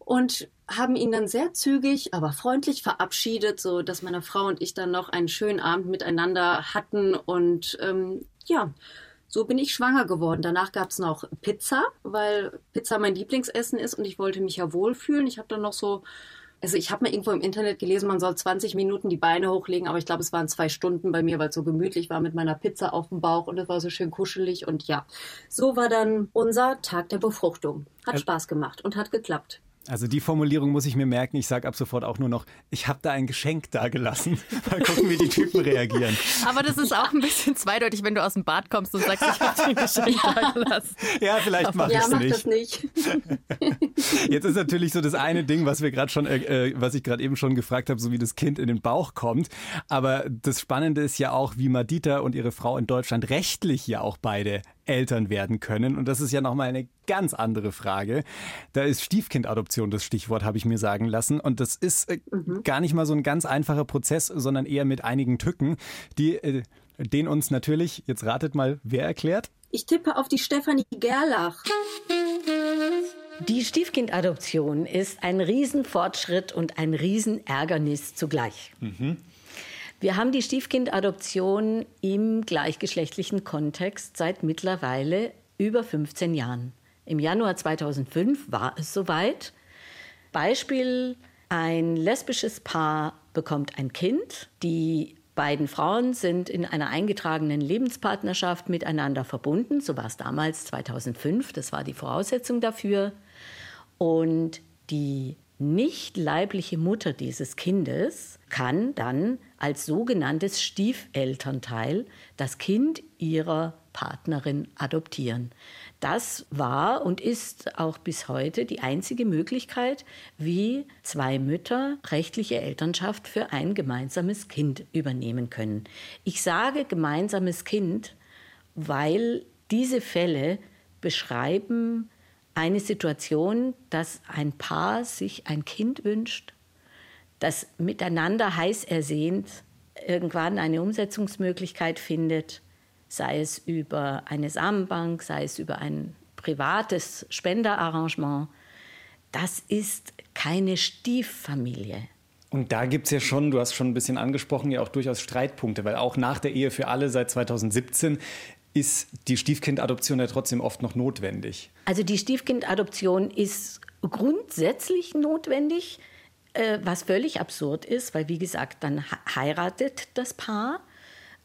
und haben ihn dann sehr zügig, aber freundlich verabschiedet, so dass meine Frau und ich dann noch einen schönen Abend miteinander hatten und ähm, ja, so bin ich schwanger geworden. Danach gab es noch Pizza, weil Pizza mein Lieblingsessen ist und ich wollte mich ja wohlfühlen. Ich habe dann noch so, also ich habe mir irgendwo im Internet gelesen, man soll 20 Minuten die Beine hochlegen, aber ich glaube, es waren zwei Stunden bei mir, weil es so gemütlich war mit meiner Pizza auf dem Bauch und es war so schön kuschelig und ja, so war dann unser Tag der Befruchtung. Hat Spaß gemacht und hat geklappt. Also die Formulierung muss ich mir merken. Ich sage ab sofort auch nur noch, ich habe da ein Geschenk da gelassen. *laughs* Mal gucken, wie die Typen reagieren. Aber das ist auch ein bisschen zweideutig, wenn du aus dem Bad kommst und sagst, ich habe ein Geschenk *laughs* da gelassen. Ja, vielleicht mache ich es ja, nicht. Das nicht. *laughs* Jetzt ist natürlich so das eine Ding, was wir gerade schon, äh, äh was ich gerade eben schon gefragt habe, so wie das Kind in den Bauch kommt. Aber das Spannende ist ja auch, wie Madita und ihre Frau in Deutschland rechtlich ja auch beide Eltern werden können. Und das ist ja nochmal eine ganz andere Frage. Da ist Stiefkindadoption das Stichwort, habe ich mir sagen lassen. Und das ist äh, mhm. gar nicht mal so ein ganz einfacher Prozess, sondern eher mit einigen Tücken, die äh, den uns natürlich, jetzt ratet mal, wer erklärt? Ich tippe auf die Stefanie Gerlach. Die Stiefkindadoption ist ein Riesenfortschritt und ein Riesenärgernis zugleich. Mhm. Wir haben die Stiefkindadoption im gleichgeschlechtlichen Kontext seit mittlerweile über 15 Jahren. Im Januar 2005 war es soweit. Beispiel, ein lesbisches Paar bekommt ein Kind. Die beiden Frauen sind in einer eingetragenen Lebenspartnerschaft miteinander verbunden. So war es damals 2005. Das war die Voraussetzung dafür. Und die nicht leibliche Mutter dieses Kindes kann dann als sogenanntes Stiefelternteil das Kind ihrer Partnerin adoptieren. Das war und ist auch bis heute die einzige Möglichkeit, wie zwei Mütter rechtliche Elternschaft für ein gemeinsames Kind übernehmen können. Ich sage gemeinsames Kind, weil diese Fälle beschreiben eine Situation, dass ein Paar sich ein Kind wünscht, das miteinander heiß ersehnt irgendwann eine Umsetzungsmöglichkeit findet, sei es über eine Samenbank, sei es über ein privates Spenderarrangement. Das ist keine Stieffamilie. Und da gibt es ja schon, du hast schon ein bisschen angesprochen, ja auch durchaus Streitpunkte, weil auch nach der Ehe für alle seit 2017 ist die Stiefkindadoption ja trotzdem oft noch notwendig. Also die Stiefkindadoption ist grundsätzlich notwendig, äh, was völlig absurd ist, weil wie gesagt, dann heiratet das Paar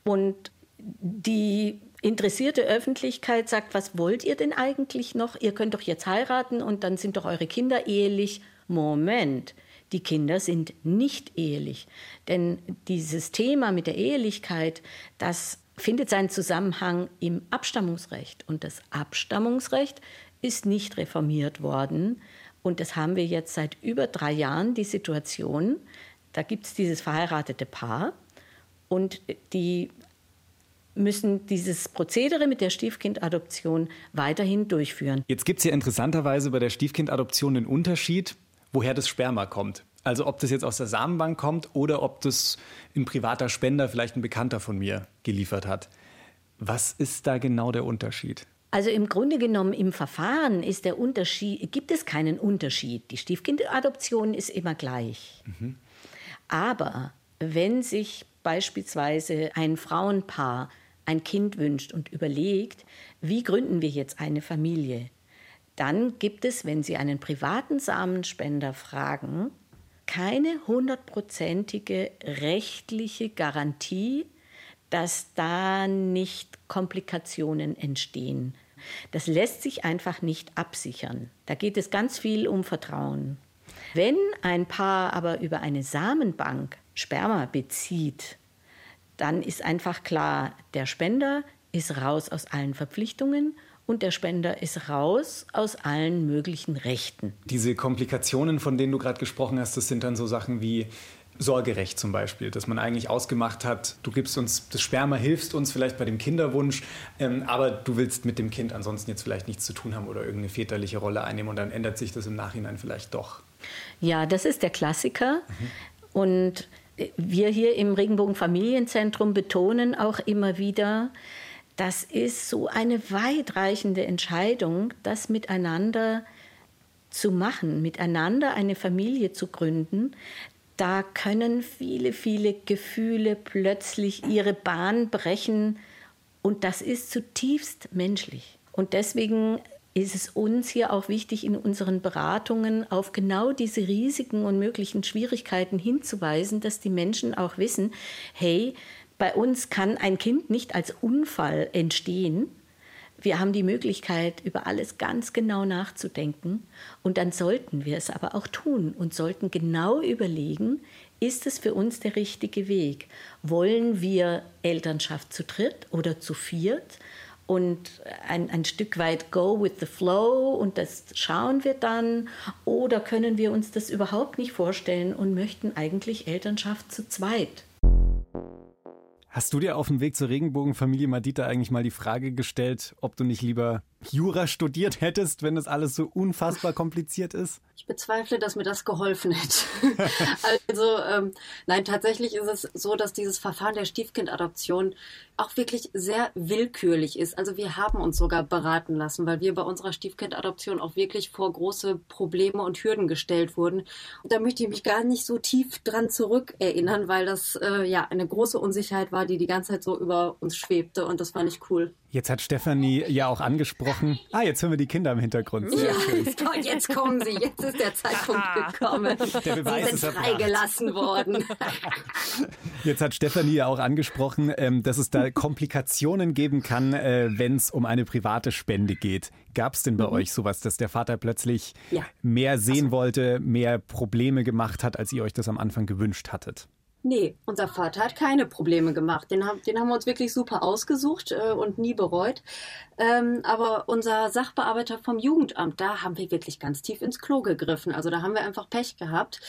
und die interessierte Öffentlichkeit sagt, was wollt ihr denn eigentlich noch? Ihr könnt doch jetzt heiraten und dann sind doch eure Kinder ehelich. Moment, die Kinder sind nicht ehelich. Denn dieses Thema mit der Ehelichkeit, das findet seinen Zusammenhang im Abstammungsrecht. Und das Abstammungsrecht ist nicht reformiert worden. Und das haben wir jetzt seit über drei Jahren, die Situation, da gibt es dieses verheiratete Paar und die müssen dieses Prozedere mit der Stiefkindadoption weiterhin durchführen. Jetzt gibt es ja interessanterweise bei der Stiefkindadoption den Unterschied, woher das Sperma kommt. Also ob das jetzt aus der Samenbank kommt oder ob das ein privater Spender, vielleicht ein Bekannter von mir, geliefert hat. Was ist da genau der Unterschied? Also im Grunde genommen im Verfahren ist der Unterschied, gibt es keinen Unterschied. Die Stiefkindadoption ist immer gleich. Mhm. Aber wenn sich beispielsweise ein Frauenpaar ein Kind wünscht und überlegt, wie gründen wir jetzt eine Familie, dann gibt es, wenn Sie einen privaten Samenspender fragen, keine hundertprozentige rechtliche Garantie, dass da nicht Komplikationen entstehen. Das lässt sich einfach nicht absichern. Da geht es ganz viel um Vertrauen. Wenn ein Paar aber über eine Samenbank Sperma bezieht, dann ist einfach klar, der Spender ist raus aus allen Verpflichtungen und der Spender ist raus aus allen möglichen Rechten. Diese Komplikationen, von denen du gerade gesprochen hast, das sind dann so Sachen wie Sorgerecht zum Beispiel, dass man eigentlich ausgemacht hat, du gibst uns das Sperma, hilfst uns vielleicht bei dem Kinderwunsch, ähm, aber du willst mit dem Kind ansonsten jetzt vielleicht nichts zu tun haben oder irgendeine väterliche Rolle einnehmen und dann ändert sich das im Nachhinein vielleicht doch. Ja, das ist der Klassiker. Mhm. Und wir hier im Regenbogen-Familienzentrum betonen auch immer wieder, das ist so eine weitreichende Entscheidung, das miteinander zu machen, miteinander eine Familie zu gründen. Da können viele, viele Gefühle plötzlich ihre Bahn brechen und das ist zutiefst menschlich. Und deswegen ist es uns hier auch wichtig, in unseren Beratungen auf genau diese Risiken und möglichen Schwierigkeiten hinzuweisen, dass die Menschen auch wissen, hey, bei uns kann ein Kind nicht als Unfall entstehen. Wir haben die Möglichkeit, über alles ganz genau nachzudenken. Und dann sollten wir es aber auch tun und sollten genau überlegen, ist es für uns der richtige Weg? Wollen wir Elternschaft zu dritt oder zu viert? und ein, ein Stück weit go with the flow und das schauen wir dann oder können wir uns das überhaupt nicht vorstellen und möchten eigentlich Elternschaft zu zweit. Hast du dir auf dem Weg zur Regenbogenfamilie Madita eigentlich mal die Frage gestellt, ob du nicht lieber Jura studiert hättest, wenn das alles so unfassbar kompliziert ist? Ich bezweifle, dass mir das geholfen hätte. *laughs* also ähm, nein, tatsächlich ist es so, dass dieses Verfahren der Stiefkindadoption auch wirklich sehr willkürlich ist. Also wir haben uns sogar beraten lassen, weil wir bei unserer Stiefkindadoption auch wirklich vor große Probleme und Hürden gestellt wurden. Und da möchte ich mich gar nicht so tief dran zurückerinnern, weil das äh, ja eine große Unsicherheit war, die die ganze Zeit so über uns schwebte und das war nicht cool. Jetzt hat Stefanie ja auch angesprochen. Ah, jetzt hören wir die Kinder im Hintergrund. Sehr ja, schön. *laughs* jetzt kommen sie. Jetzt ist der Zeitpunkt gekommen. Der Beweis sie sind freigelassen worden. *laughs* Jetzt hat Stefanie ja auch angesprochen, ähm, dass es da Komplikationen geben kann, äh, wenn es um eine private Spende geht. Gab es denn bei mhm. euch sowas, dass der Vater plötzlich ja. mehr sehen also. wollte, mehr Probleme gemacht hat, als ihr euch das am Anfang gewünscht hattet? Nee, unser Vater hat keine Probleme gemacht. Den, haben, den haben wir uns wirklich super ausgesucht äh, und nie bereut. Ähm, aber unser Sachbearbeiter vom Jugendamt, da haben wir wirklich ganz tief ins Klo gegriffen. Also da haben wir einfach Pech gehabt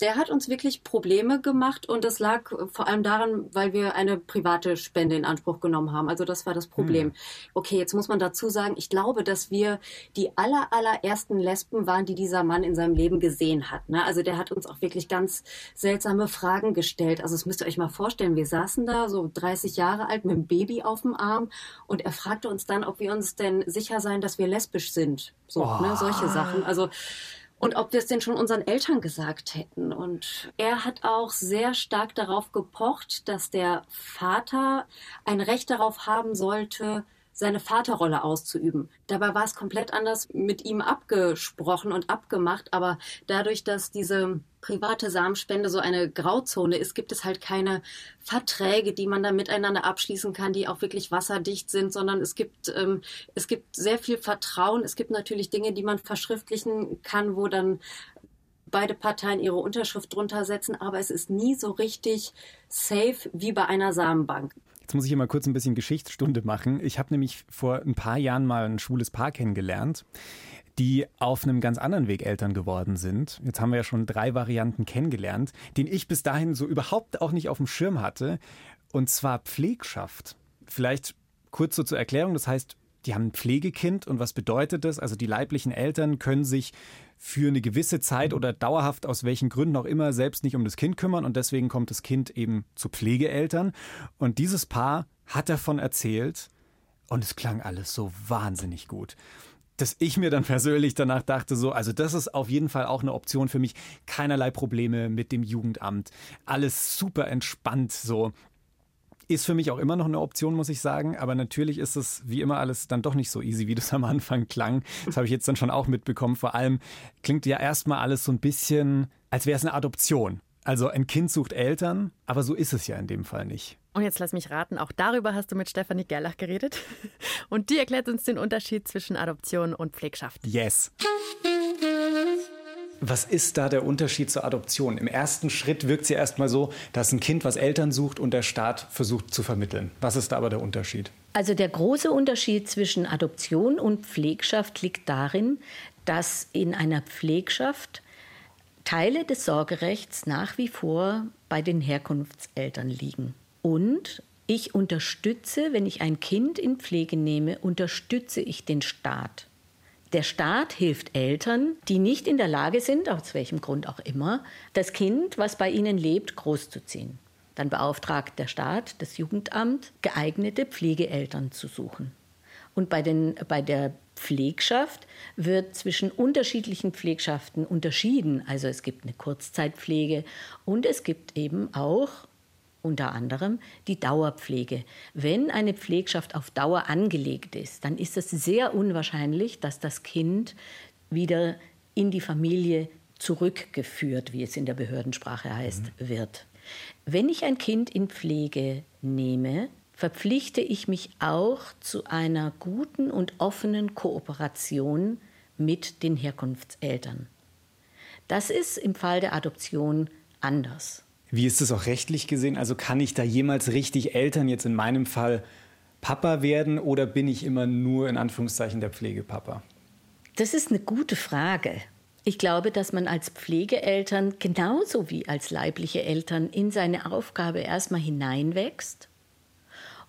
der hat uns wirklich Probleme gemacht und das lag vor allem daran, weil wir eine private Spende in Anspruch genommen haben. Also das war das Problem. Hm. Okay, jetzt muss man dazu sagen, ich glaube, dass wir die aller, allerersten Lesben waren, die dieser Mann in seinem Leben gesehen hat. Ne? Also der hat uns auch wirklich ganz seltsame Fragen gestellt. Also das müsst ihr euch mal vorstellen. Wir saßen da so 30 Jahre alt mit einem Baby auf dem Arm und er fragte uns dann, ob wir uns denn sicher sein, dass wir lesbisch sind. So, oh. ne, solche Sachen. Also und ob wir es denn schon unseren Eltern gesagt hätten. Und er hat auch sehr stark darauf gepocht, dass der Vater ein Recht darauf haben sollte, seine Vaterrolle auszuüben. Dabei war es komplett anders mit ihm abgesprochen und abgemacht, aber dadurch, dass diese private Samenspende so eine Grauzone ist, gibt es halt keine Verträge, die man da miteinander abschließen kann, die auch wirklich wasserdicht sind, sondern es gibt, ähm, es gibt sehr viel Vertrauen. Es gibt natürlich Dinge, die man verschriftlichen kann, wo dann beide Parteien ihre Unterschrift drunter setzen, aber es ist nie so richtig safe wie bei einer Samenbank. Jetzt muss ich hier mal kurz ein bisschen Geschichtsstunde machen. Ich habe nämlich vor ein paar Jahren mal ein schwules Paar kennengelernt, die auf einem ganz anderen Weg Eltern geworden sind. Jetzt haben wir ja schon drei Varianten kennengelernt, den ich bis dahin so überhaupt auch nicht auf dem Schirm hatte. Und zwar Pflegschaft. Vielleicht kurz so zur Erklärung. Das heißt, die haben ein Pflegekind und was bedeutet das? Also die leiblichen Eltern können sich für eine gewisse Zeit oder dauerhaft aus welchen Gründen auch immer selbst nicht um das Kind kümmern und deswegen kommt das Kind eben zu Pflegeeltern. Und dieses Paar hat davon erzählt und es klang alles so wahnsinnig gut dass ich mir dann *laughs* persönlich danach dachte, so, also das ist auf jeden Fall auch eine Option für mich. Keinerlei Probleme mit dem Jugendamt. Alles super entspannt, so. Ist für mich auch immer noch eine Option, muss ich sagen. Aber natürlich ist es wie immer alles dann doch nicht so easy, wie *laughs* das am Anfang klang. Das habe ich jetzt dann schon auch mitbekommen. Vor allem klingt ja erstmal alles so ein bisschen, als wäre es eine Adoption. Also ein Kind sucht Eltern, aber so ist es ja in dem Fall nicht. Und jetzt lass mich raten, auch darüber hast du mit Stefanie Gerlach geredet. *laughs* Und die erklärt uns den Unterschied zwischen Adoption und Pflegschaft. Yes. Was ist da der Unterschied zur Adoption? Im ersten Schritt wirkt es ja erstmal so, dass ein Kind was Eltern sucht und der Staat versucht zu vermitteln. Was ist da aber der Unterschied? Also der große Unterschied zwischen Adoption und Pflegschaft liegt darin, dass in einer Pflegschaft Teile des Sorgerechts nach wie vor bei den Herkunftseltern liegen. Und ich unterstütze, wenn ich ein Kind in Pflege nehme, unterstütze ich den Staat. Der Staat hilft Eltern, die nicht in der Lage sind, aus welchem Grund auch immer, das Kind, was bei ihnen lebt, großzuziehen. Dann beauftragt der Staat, das Jugendamt, geeignete Pflegeeltern zu suchen. Und bei, den, bei der Pflegschaft wird zwischen unterschiedlichen Pflegschaften unterschieden. Also es gibt eine Kurzzeitpflege und es gibt eben auch unter anderem die Dauerpflege. Wenn eine Pflegschaft auf Dauer angelegt ist, dann ist es sehr unwahrscheinlich, dass das Kind wieder in die Familie zurückgeführt, wie es in der Behördensprache heißt, mhm. wird. Wenn ich ein Kind in Pflege nehme, verpflichte ich mich auch zu einer guten und offenen Kooperation mit den Herkunftseltern. Das ist im Fall der Adoption anders. Wie ist es auch rechtlich gesehen? Also kann ich da jemals richtig Eltern, jetzt in meinem Fall Papa werden oder bin ich immer nur in Anführungszeichen der Pflegepapa? Das ist eine gute Frage. Ich glaube, dass man als Pflegeeltern genauso wie als leibliche Eltern in seine Aufgabe erstmal hineinwächst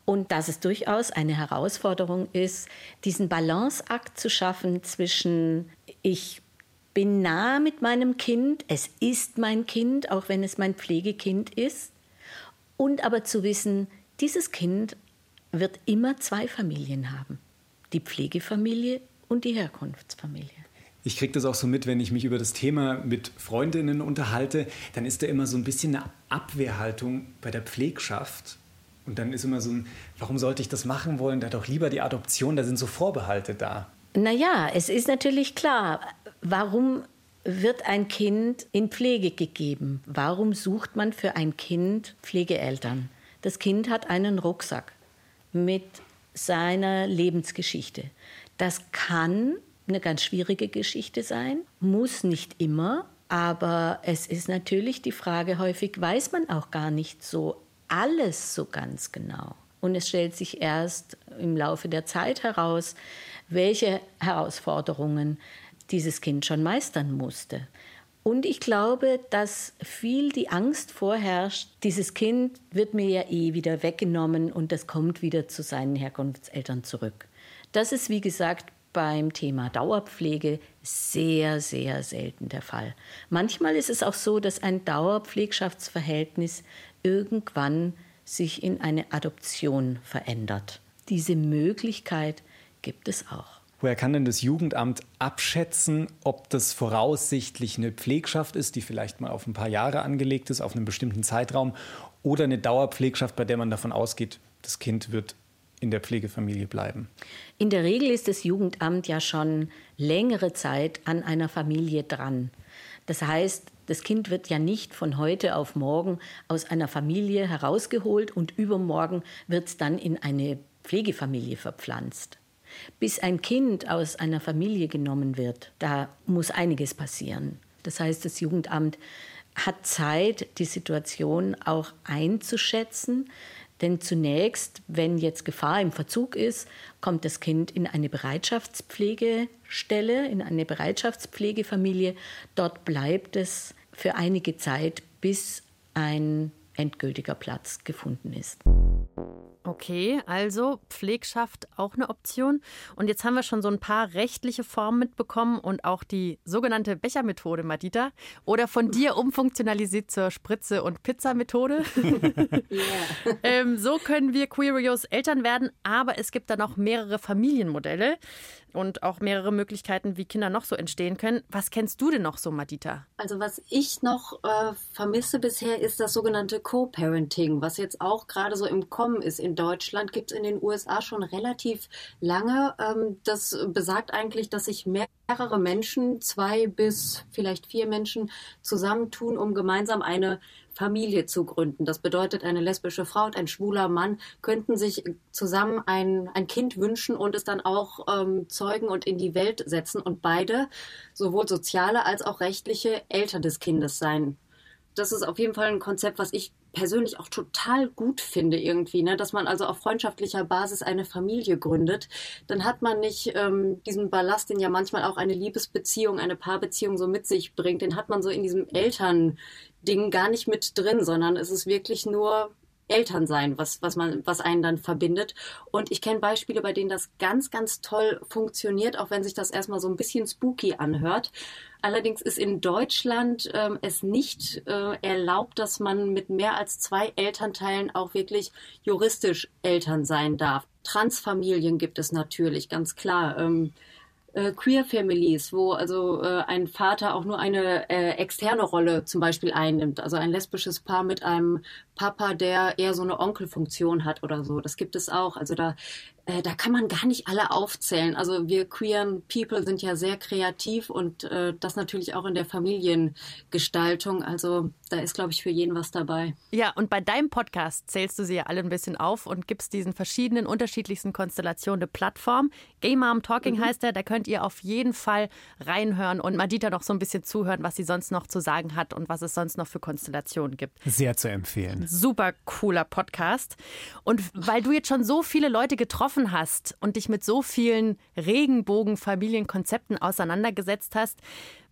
Und dass es durchaus eine Herausforderung ist, diesen Balanceakt zu schaffen zwischen ich bin nah mit meinem Kind, es ist mein Kind, auch wenn es mein Pflegekind ist, und aber zu wissen, dieses Kind wird immer zwei Familien haben, die Pflegefamilie und die Herkunftsfamilie. Ich kriege das auch so mit, wenn ich mich über das Thema mit Freundinnen unterhalte, dann ist da immer so ein bisschen eine Abwehrhaltung bei der Pflegschaft. Und dann ist immer so ein, warum sollte ich das machen wollen? Da doch lieber die Adoption, da sind so Vorbehalte da. Naja, es ist natürlich klar, warum wird ein Kind in Pflege gegeben? Warum sucht man für ein Kind Pflegeeltern? Das Kind hat einen Rucksack mit seiner Lebensgeschichte. Das kann eine ganz schwierige Geschichte sein, muss nicht immer, aber es ist natürlich die Frage, häufig weiß man auch gar nicht so alles so ganz genau. Und es stellt sich erst im Laufe der Zeit heraus, welche Herausforderungen dieses Kind schon meistern musste. Und ich glaube, dass viel die Angst vorherrscht, dieses Kind wird mir ja eh wieder weggenommen und das kommt wieder zu seinen Herkunftseltern zurück. Das ist, wie gesagt, beim Thema Dauerpflege sehr, sehr selten der Fall. Manchmal ist es auch so, dass ein Dauerpflegschaftsverhältnis irgendwann sich in eine Adoption verändert. Diese Möglichkeit gibt es auch. Woher kann denn das Jugendamt abschätzen, ob das voraussichtlich eine Pflegschaft ist, die vielleicht mal auf ein paar Jahre angelegt ist, auf einen bestimmten Zeitraum, oder eine Dauerpflegschaft, bei der man davon ausgeht, das Kind wird in der Pflegefamilie bleiben? In der Regel ist das Jugendamt ja schon längere Zeit an einer Familie dran. Das heißt, das Kind wird ja nicht von heute auf morgen aus einer Familie herausgeholt und übermorgen wird es dann in eine Pflegefamilie verpflanzt. Bis ein Kind aus einer Familie genommen wird, da muss einiges passieren. Das heißt, das Jugendamt hat Zeit, die Situation auch einzuschätzen. Denn zunächst, wenn jetzt Gefahr im Verzug ist, kommt das Kind in eine Bereitschaftspflegestelle, in eine Bereitschaftspflegefamilie. Dort bleibt es für einige Zeit, bis ein endgültiger Platz gefunden ist. Okay, also Pflegschaft auch eine Option. Und jetzt haben wir schon so ein paar rechtliche Formen mitbekommen und auch die sogenannte Bechermethode, Madita. Oder von dir umfunktionalisiert zur Spritze- und Pizzamethode. yeah. *laughs* *laughs* ähm, so können wir Queerios Eltern werden, aber es gibt da noch mehrere Familienmodelle und auch mehrere Möglichkeiten, wie Kinder noch so entstehen können. Was kennst du denn noch so, Madita? Also was ich noch äh, vermisse bisher ist das sogenannte Co-Parenting, was jetzt auch gerade so im Kommen ist in Deutschland, gibt es in den USA schon relativ lange. Ähm, das besagt eigentlich, dass sich mehrere Menschen, zwei bis vielleicht vier Menschen zusammentun, um gemeinsam eine Familie zu gründen. Das bedeutet, eine lesbische Frau und ein schwuler Mann könnten sich zusammen ein, ein Kind wünschen und es dann auch ähm, zeugen und in die Welt setzen und beide sowohl soziale als auch rechtliche Eltern des Kindes sein. Das ist auf jeden Fall ein Konzept, was ich persönlich auch total gut finde irgendwie, ne? dass man also auf freundschaftlicher Basis eine Familie gründet, dann hat man nicht ähm, diesen Ballast, den ja manchmal auch eine Liebesbeziehung, eine Paarbeziehung so mit sich bringt, den hat man so in diesem Elternding gar nicht mit drin, sondern es ist wirklich nur Eltern sein, was, was man, was einen dann verbindet. Und ich kenne Beispiele, bei denen das ganz, ganz toll funktioniert, auch wenn sich das erstmal so ein bisschen spooky anhört. Allerdings ist in Deutschland ähm, es nicht äh, erlaubt, dass man mit mehr als zwei Elternteilen auch wirklich juristisch Eltern sein darf. Transfamilien gibt es natürlich, ganz klar. Ähm, äh, Queer Families, wo also äh, ein Vater auch nur eine äh, externe Rolle zum Beispiel einnimmt, also ein lesbisches Paar mit einem Papa, der eher so eine Onkelfunktion hat oder so. Das gibt es auch. Also da äh, da kann man gar nicht alle aufzählen. Also wir queeren People sind ja sehr kreativ und äh, das natürlich auch in der Familiengestaltung. Also da ist, glaube ich, für jeden was dabei. Ja, und bei deinem Podcast zählst du sie ja alle ein bisschen auf und gibst diesen verschiedenen, unterschiedlichsten Konstellationen eine Plattform. Gay Mom Talking mhm. heißt der, da könnt ihr auf jeden Fall reinhören und Madita noch so ein bisschen zuhören, was sie sonst noch zu sagen hat und was es sonst noch für Konstellationen gibt. Sehr zu empfehlen. Super cooler Podcast. Und weil du jetzt schon so viele Leute getroffen getroffen hast und dich mit so vielen Regenbogenfamilienkonzepten auseinandergesetzt hast,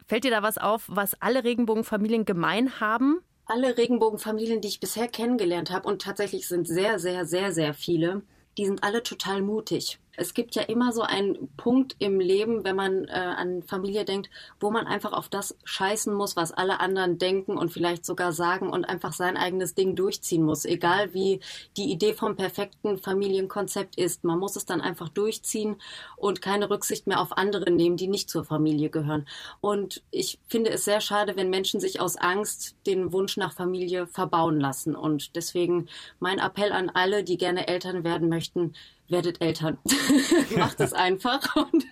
fällt dir da was auf, was alle Regenbogenfamilien gemein haben? alle Regenbogenfamilien, die ich bisher kennengelernt habe, und tatsächlich sind sehr, sehr, sehr, sehr viele, die sind alle total mutig es gibt ja immer so einen Punkt im Leben, wenn man äh, an Familie denkt, wo man einfach auf das scheißen muss, was alle anderen denken und vielleicht sogar sagen und einfach sein eigenes Ding durchziehen muss. Egal wie die Idee vom perfekten Familienkonzept ist. Man muss es dann einfach durchziehen und keine Rücksicht mehr auf andere nehmen, die nicht zur Familie gehören. Und ich finde es sehr schade, wenn Menschen sich aus Angst den Wunsch nach Familie verbauen lassen. Und deswegen mein Appell an alle, die gerne Eltern werden möchten, werdet Eltern. *laughs* Macht es einfach und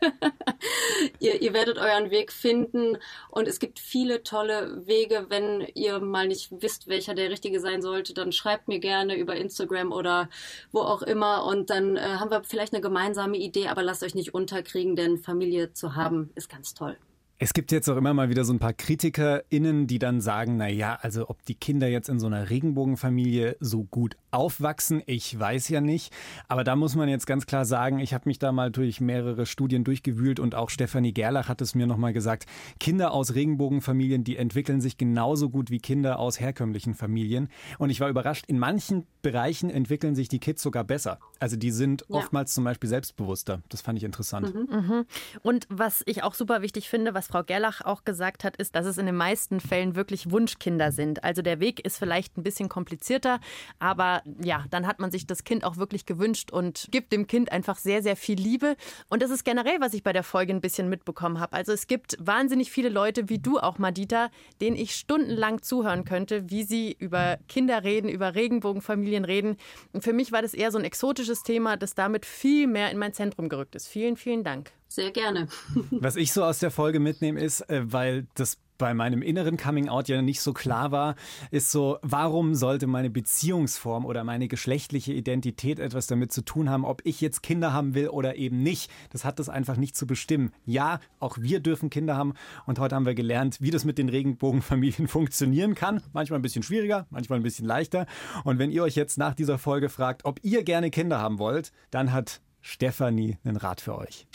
*laughs* ihr, ihr werdet euren Weg finden. Und es gibt viele tolle Wege. Wenn ihr mal nicht wisst, welcher der richtige sein sollte, dann schreibt mir gerne über Instagram oder wo auch immer. Und dann äh, haben wir vielleicht eine gemeinsame Idee, aber lasst euch nicht unterkriegen, denn Familie zu haben ist ganz toll. Es gibt jetzt auch immer mal wieder so ein paar KritikerInnen, die dann sagen, na ja, also ob die Kinder jetzt in so einer Regenbogenfamilie so gut aufwachsen, ich weiß ja nicht. Aber da muss man jetzt ganz klar sagen, ich habe mich da mal durch mehrere Studien durchgewühlt und auch Stefanie Gerlach hat es mir nochmal gesagt, Kinder aus Regenbogenfamilien, die entwickeln sich genauso gut wie Kinder aus herkömmlichen Familien. Und ich war überrascht, in manchen Bereichen entwickeln sich die Kids sogar besser. Also die sind ja. oftmals zum Beispiel selbstbewusster. Das fand ich interessant. Mhm. Mhm. Und was ich auch super wichtig finde, was Frau Gerlach auch gesagt hat, ist, dass es in den meisten Fällen wirklich Wunschkinder sind. Also der Weg ist vielleicht ein bisschen komplizierter, aber ja, dann hat man sich das Kind auch wirklich gewünscht und gibt dem Kind einfach sehr, sehr viel Liebe. Und das ist generell, was ich bei der Folge ein bisschen mitbekommen habe. Also es gibt wahnsinnig viele Leute wie du auch, Madita, denen ich stundenlang zuhören könnte, wie sie über Kinder reden, über Regenbogenfamilien reden. Und für mich war das eher so ein exotisches Thema, das damit viel mehr in mein Zentrum gerückt ist. Vielen, vielen Dank. Sehr gerne. *laughs* Was ich so aus der Folge mitnehme, ist, äh, weil das bei meinem inneren Coming Out ja nicht so klar war, ist so, warum sollte meine Beziehungsform oder meine geschlechtliche Identität etwas damit zu tun haben, ob ich jetzt Kinder haben will oder eben nicht. Das hat das einfach nicht zu bestimmen. Ja, auch wir dürfen Kinder haben und heute haben wir gelernt, wie das mit den Regenbogenfamilien *laughs* funktionieren kann. Manchmal ein bisschen schwieriger, manchmal ein bisschen leichter. Und wenn ihr euch jetzt nach dieser Folge fragt, ob ihr gerne Kinder haben wollt, dann hat Stefanie einen Rat für euch.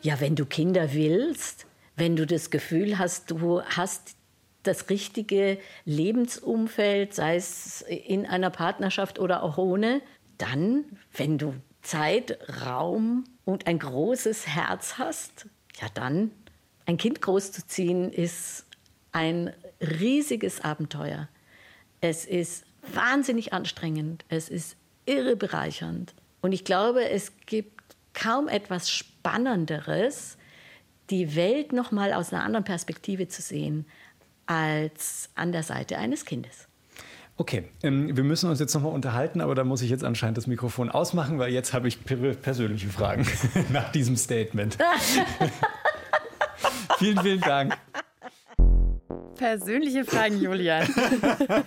Ja, wenn du Kinder willst, wenn du das Gefühl hast, du hast das richtige Lebensumfeld, sei es in einer Partnerschaft oder auch ohne, dann, wenn du Zeit, Raum und ein großes Herz hast, ja dann, ein Kind großzuziehen ist ein riesiges Abenteuer. Es ist wahnsinnig anstrengend, es ist irre bereichernd. Und ich glaube, es gibt kaum etwas Spannenderes, die Welt noch mal aus einer anderen Perspektive zu sehen als an der Seite eines Kindes. Okay, ähm, wir müssen uns jetzt nochmal unterhalten, aber da muss ich jetzt anscheinend das Mikrofon ausmachen, weil jetzt habe ich persönliche Fragen *laughs* nach diesem Statement. *laughs* vielen, vielen Dank. Persönliche Fragen, Julian.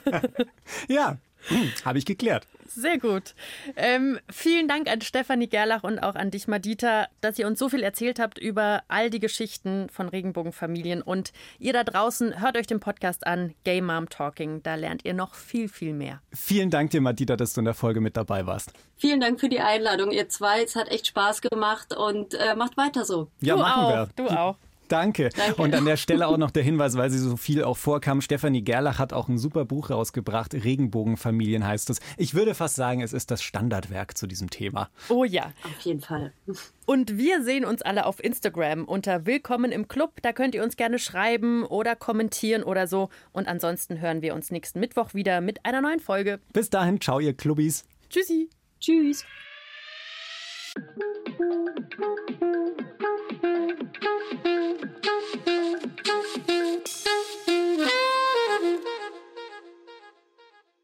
*laughs* ja, hm, habe ich geklärt. Sehr gut. Ähm, vielen Dank an Stefanie Gerlach und auch an dich, Madita, dass ihr uns so viel erzählt habt über all die Geschichten von Regenbogenfamilien. Und ihr da draußen, hört euch den Podcast an, Gay Mom Talking. Da lernt ihr noch viel, viel mehr. Vielen Dank dir, Madita, dass du in der Folge mit dabei warst. Vielen Dank für die Einladung, ihr zwei. Es hat echt Spaß gemacht und äh, macht weiter so. Ja, du machen auch, wir. Du auch. Danke. Danke. Und an der Stelle auch noch der Hinweis, weil sie so viel auch vorkam. Stefanie Gerlach hat auch ein super Buch rausgebracht. Regenbogenfamilien heißt es. Ich würde fast sagen, es ist das Standardwerk zu diesem Thema. Oh ja. Auf jeden Fall. Und wir sehen uns alle auf Instagram unter Willkommen im Club. Da könnt ihr uns gerne schreiben oder kommentieren oder so. Und ansonsten hören wir uns nächsten Mittwoch wieder mit einer neuen Folge. Bis dahin, ciao ihr Clubbis. Tschüssi. Tschüss. Thank you.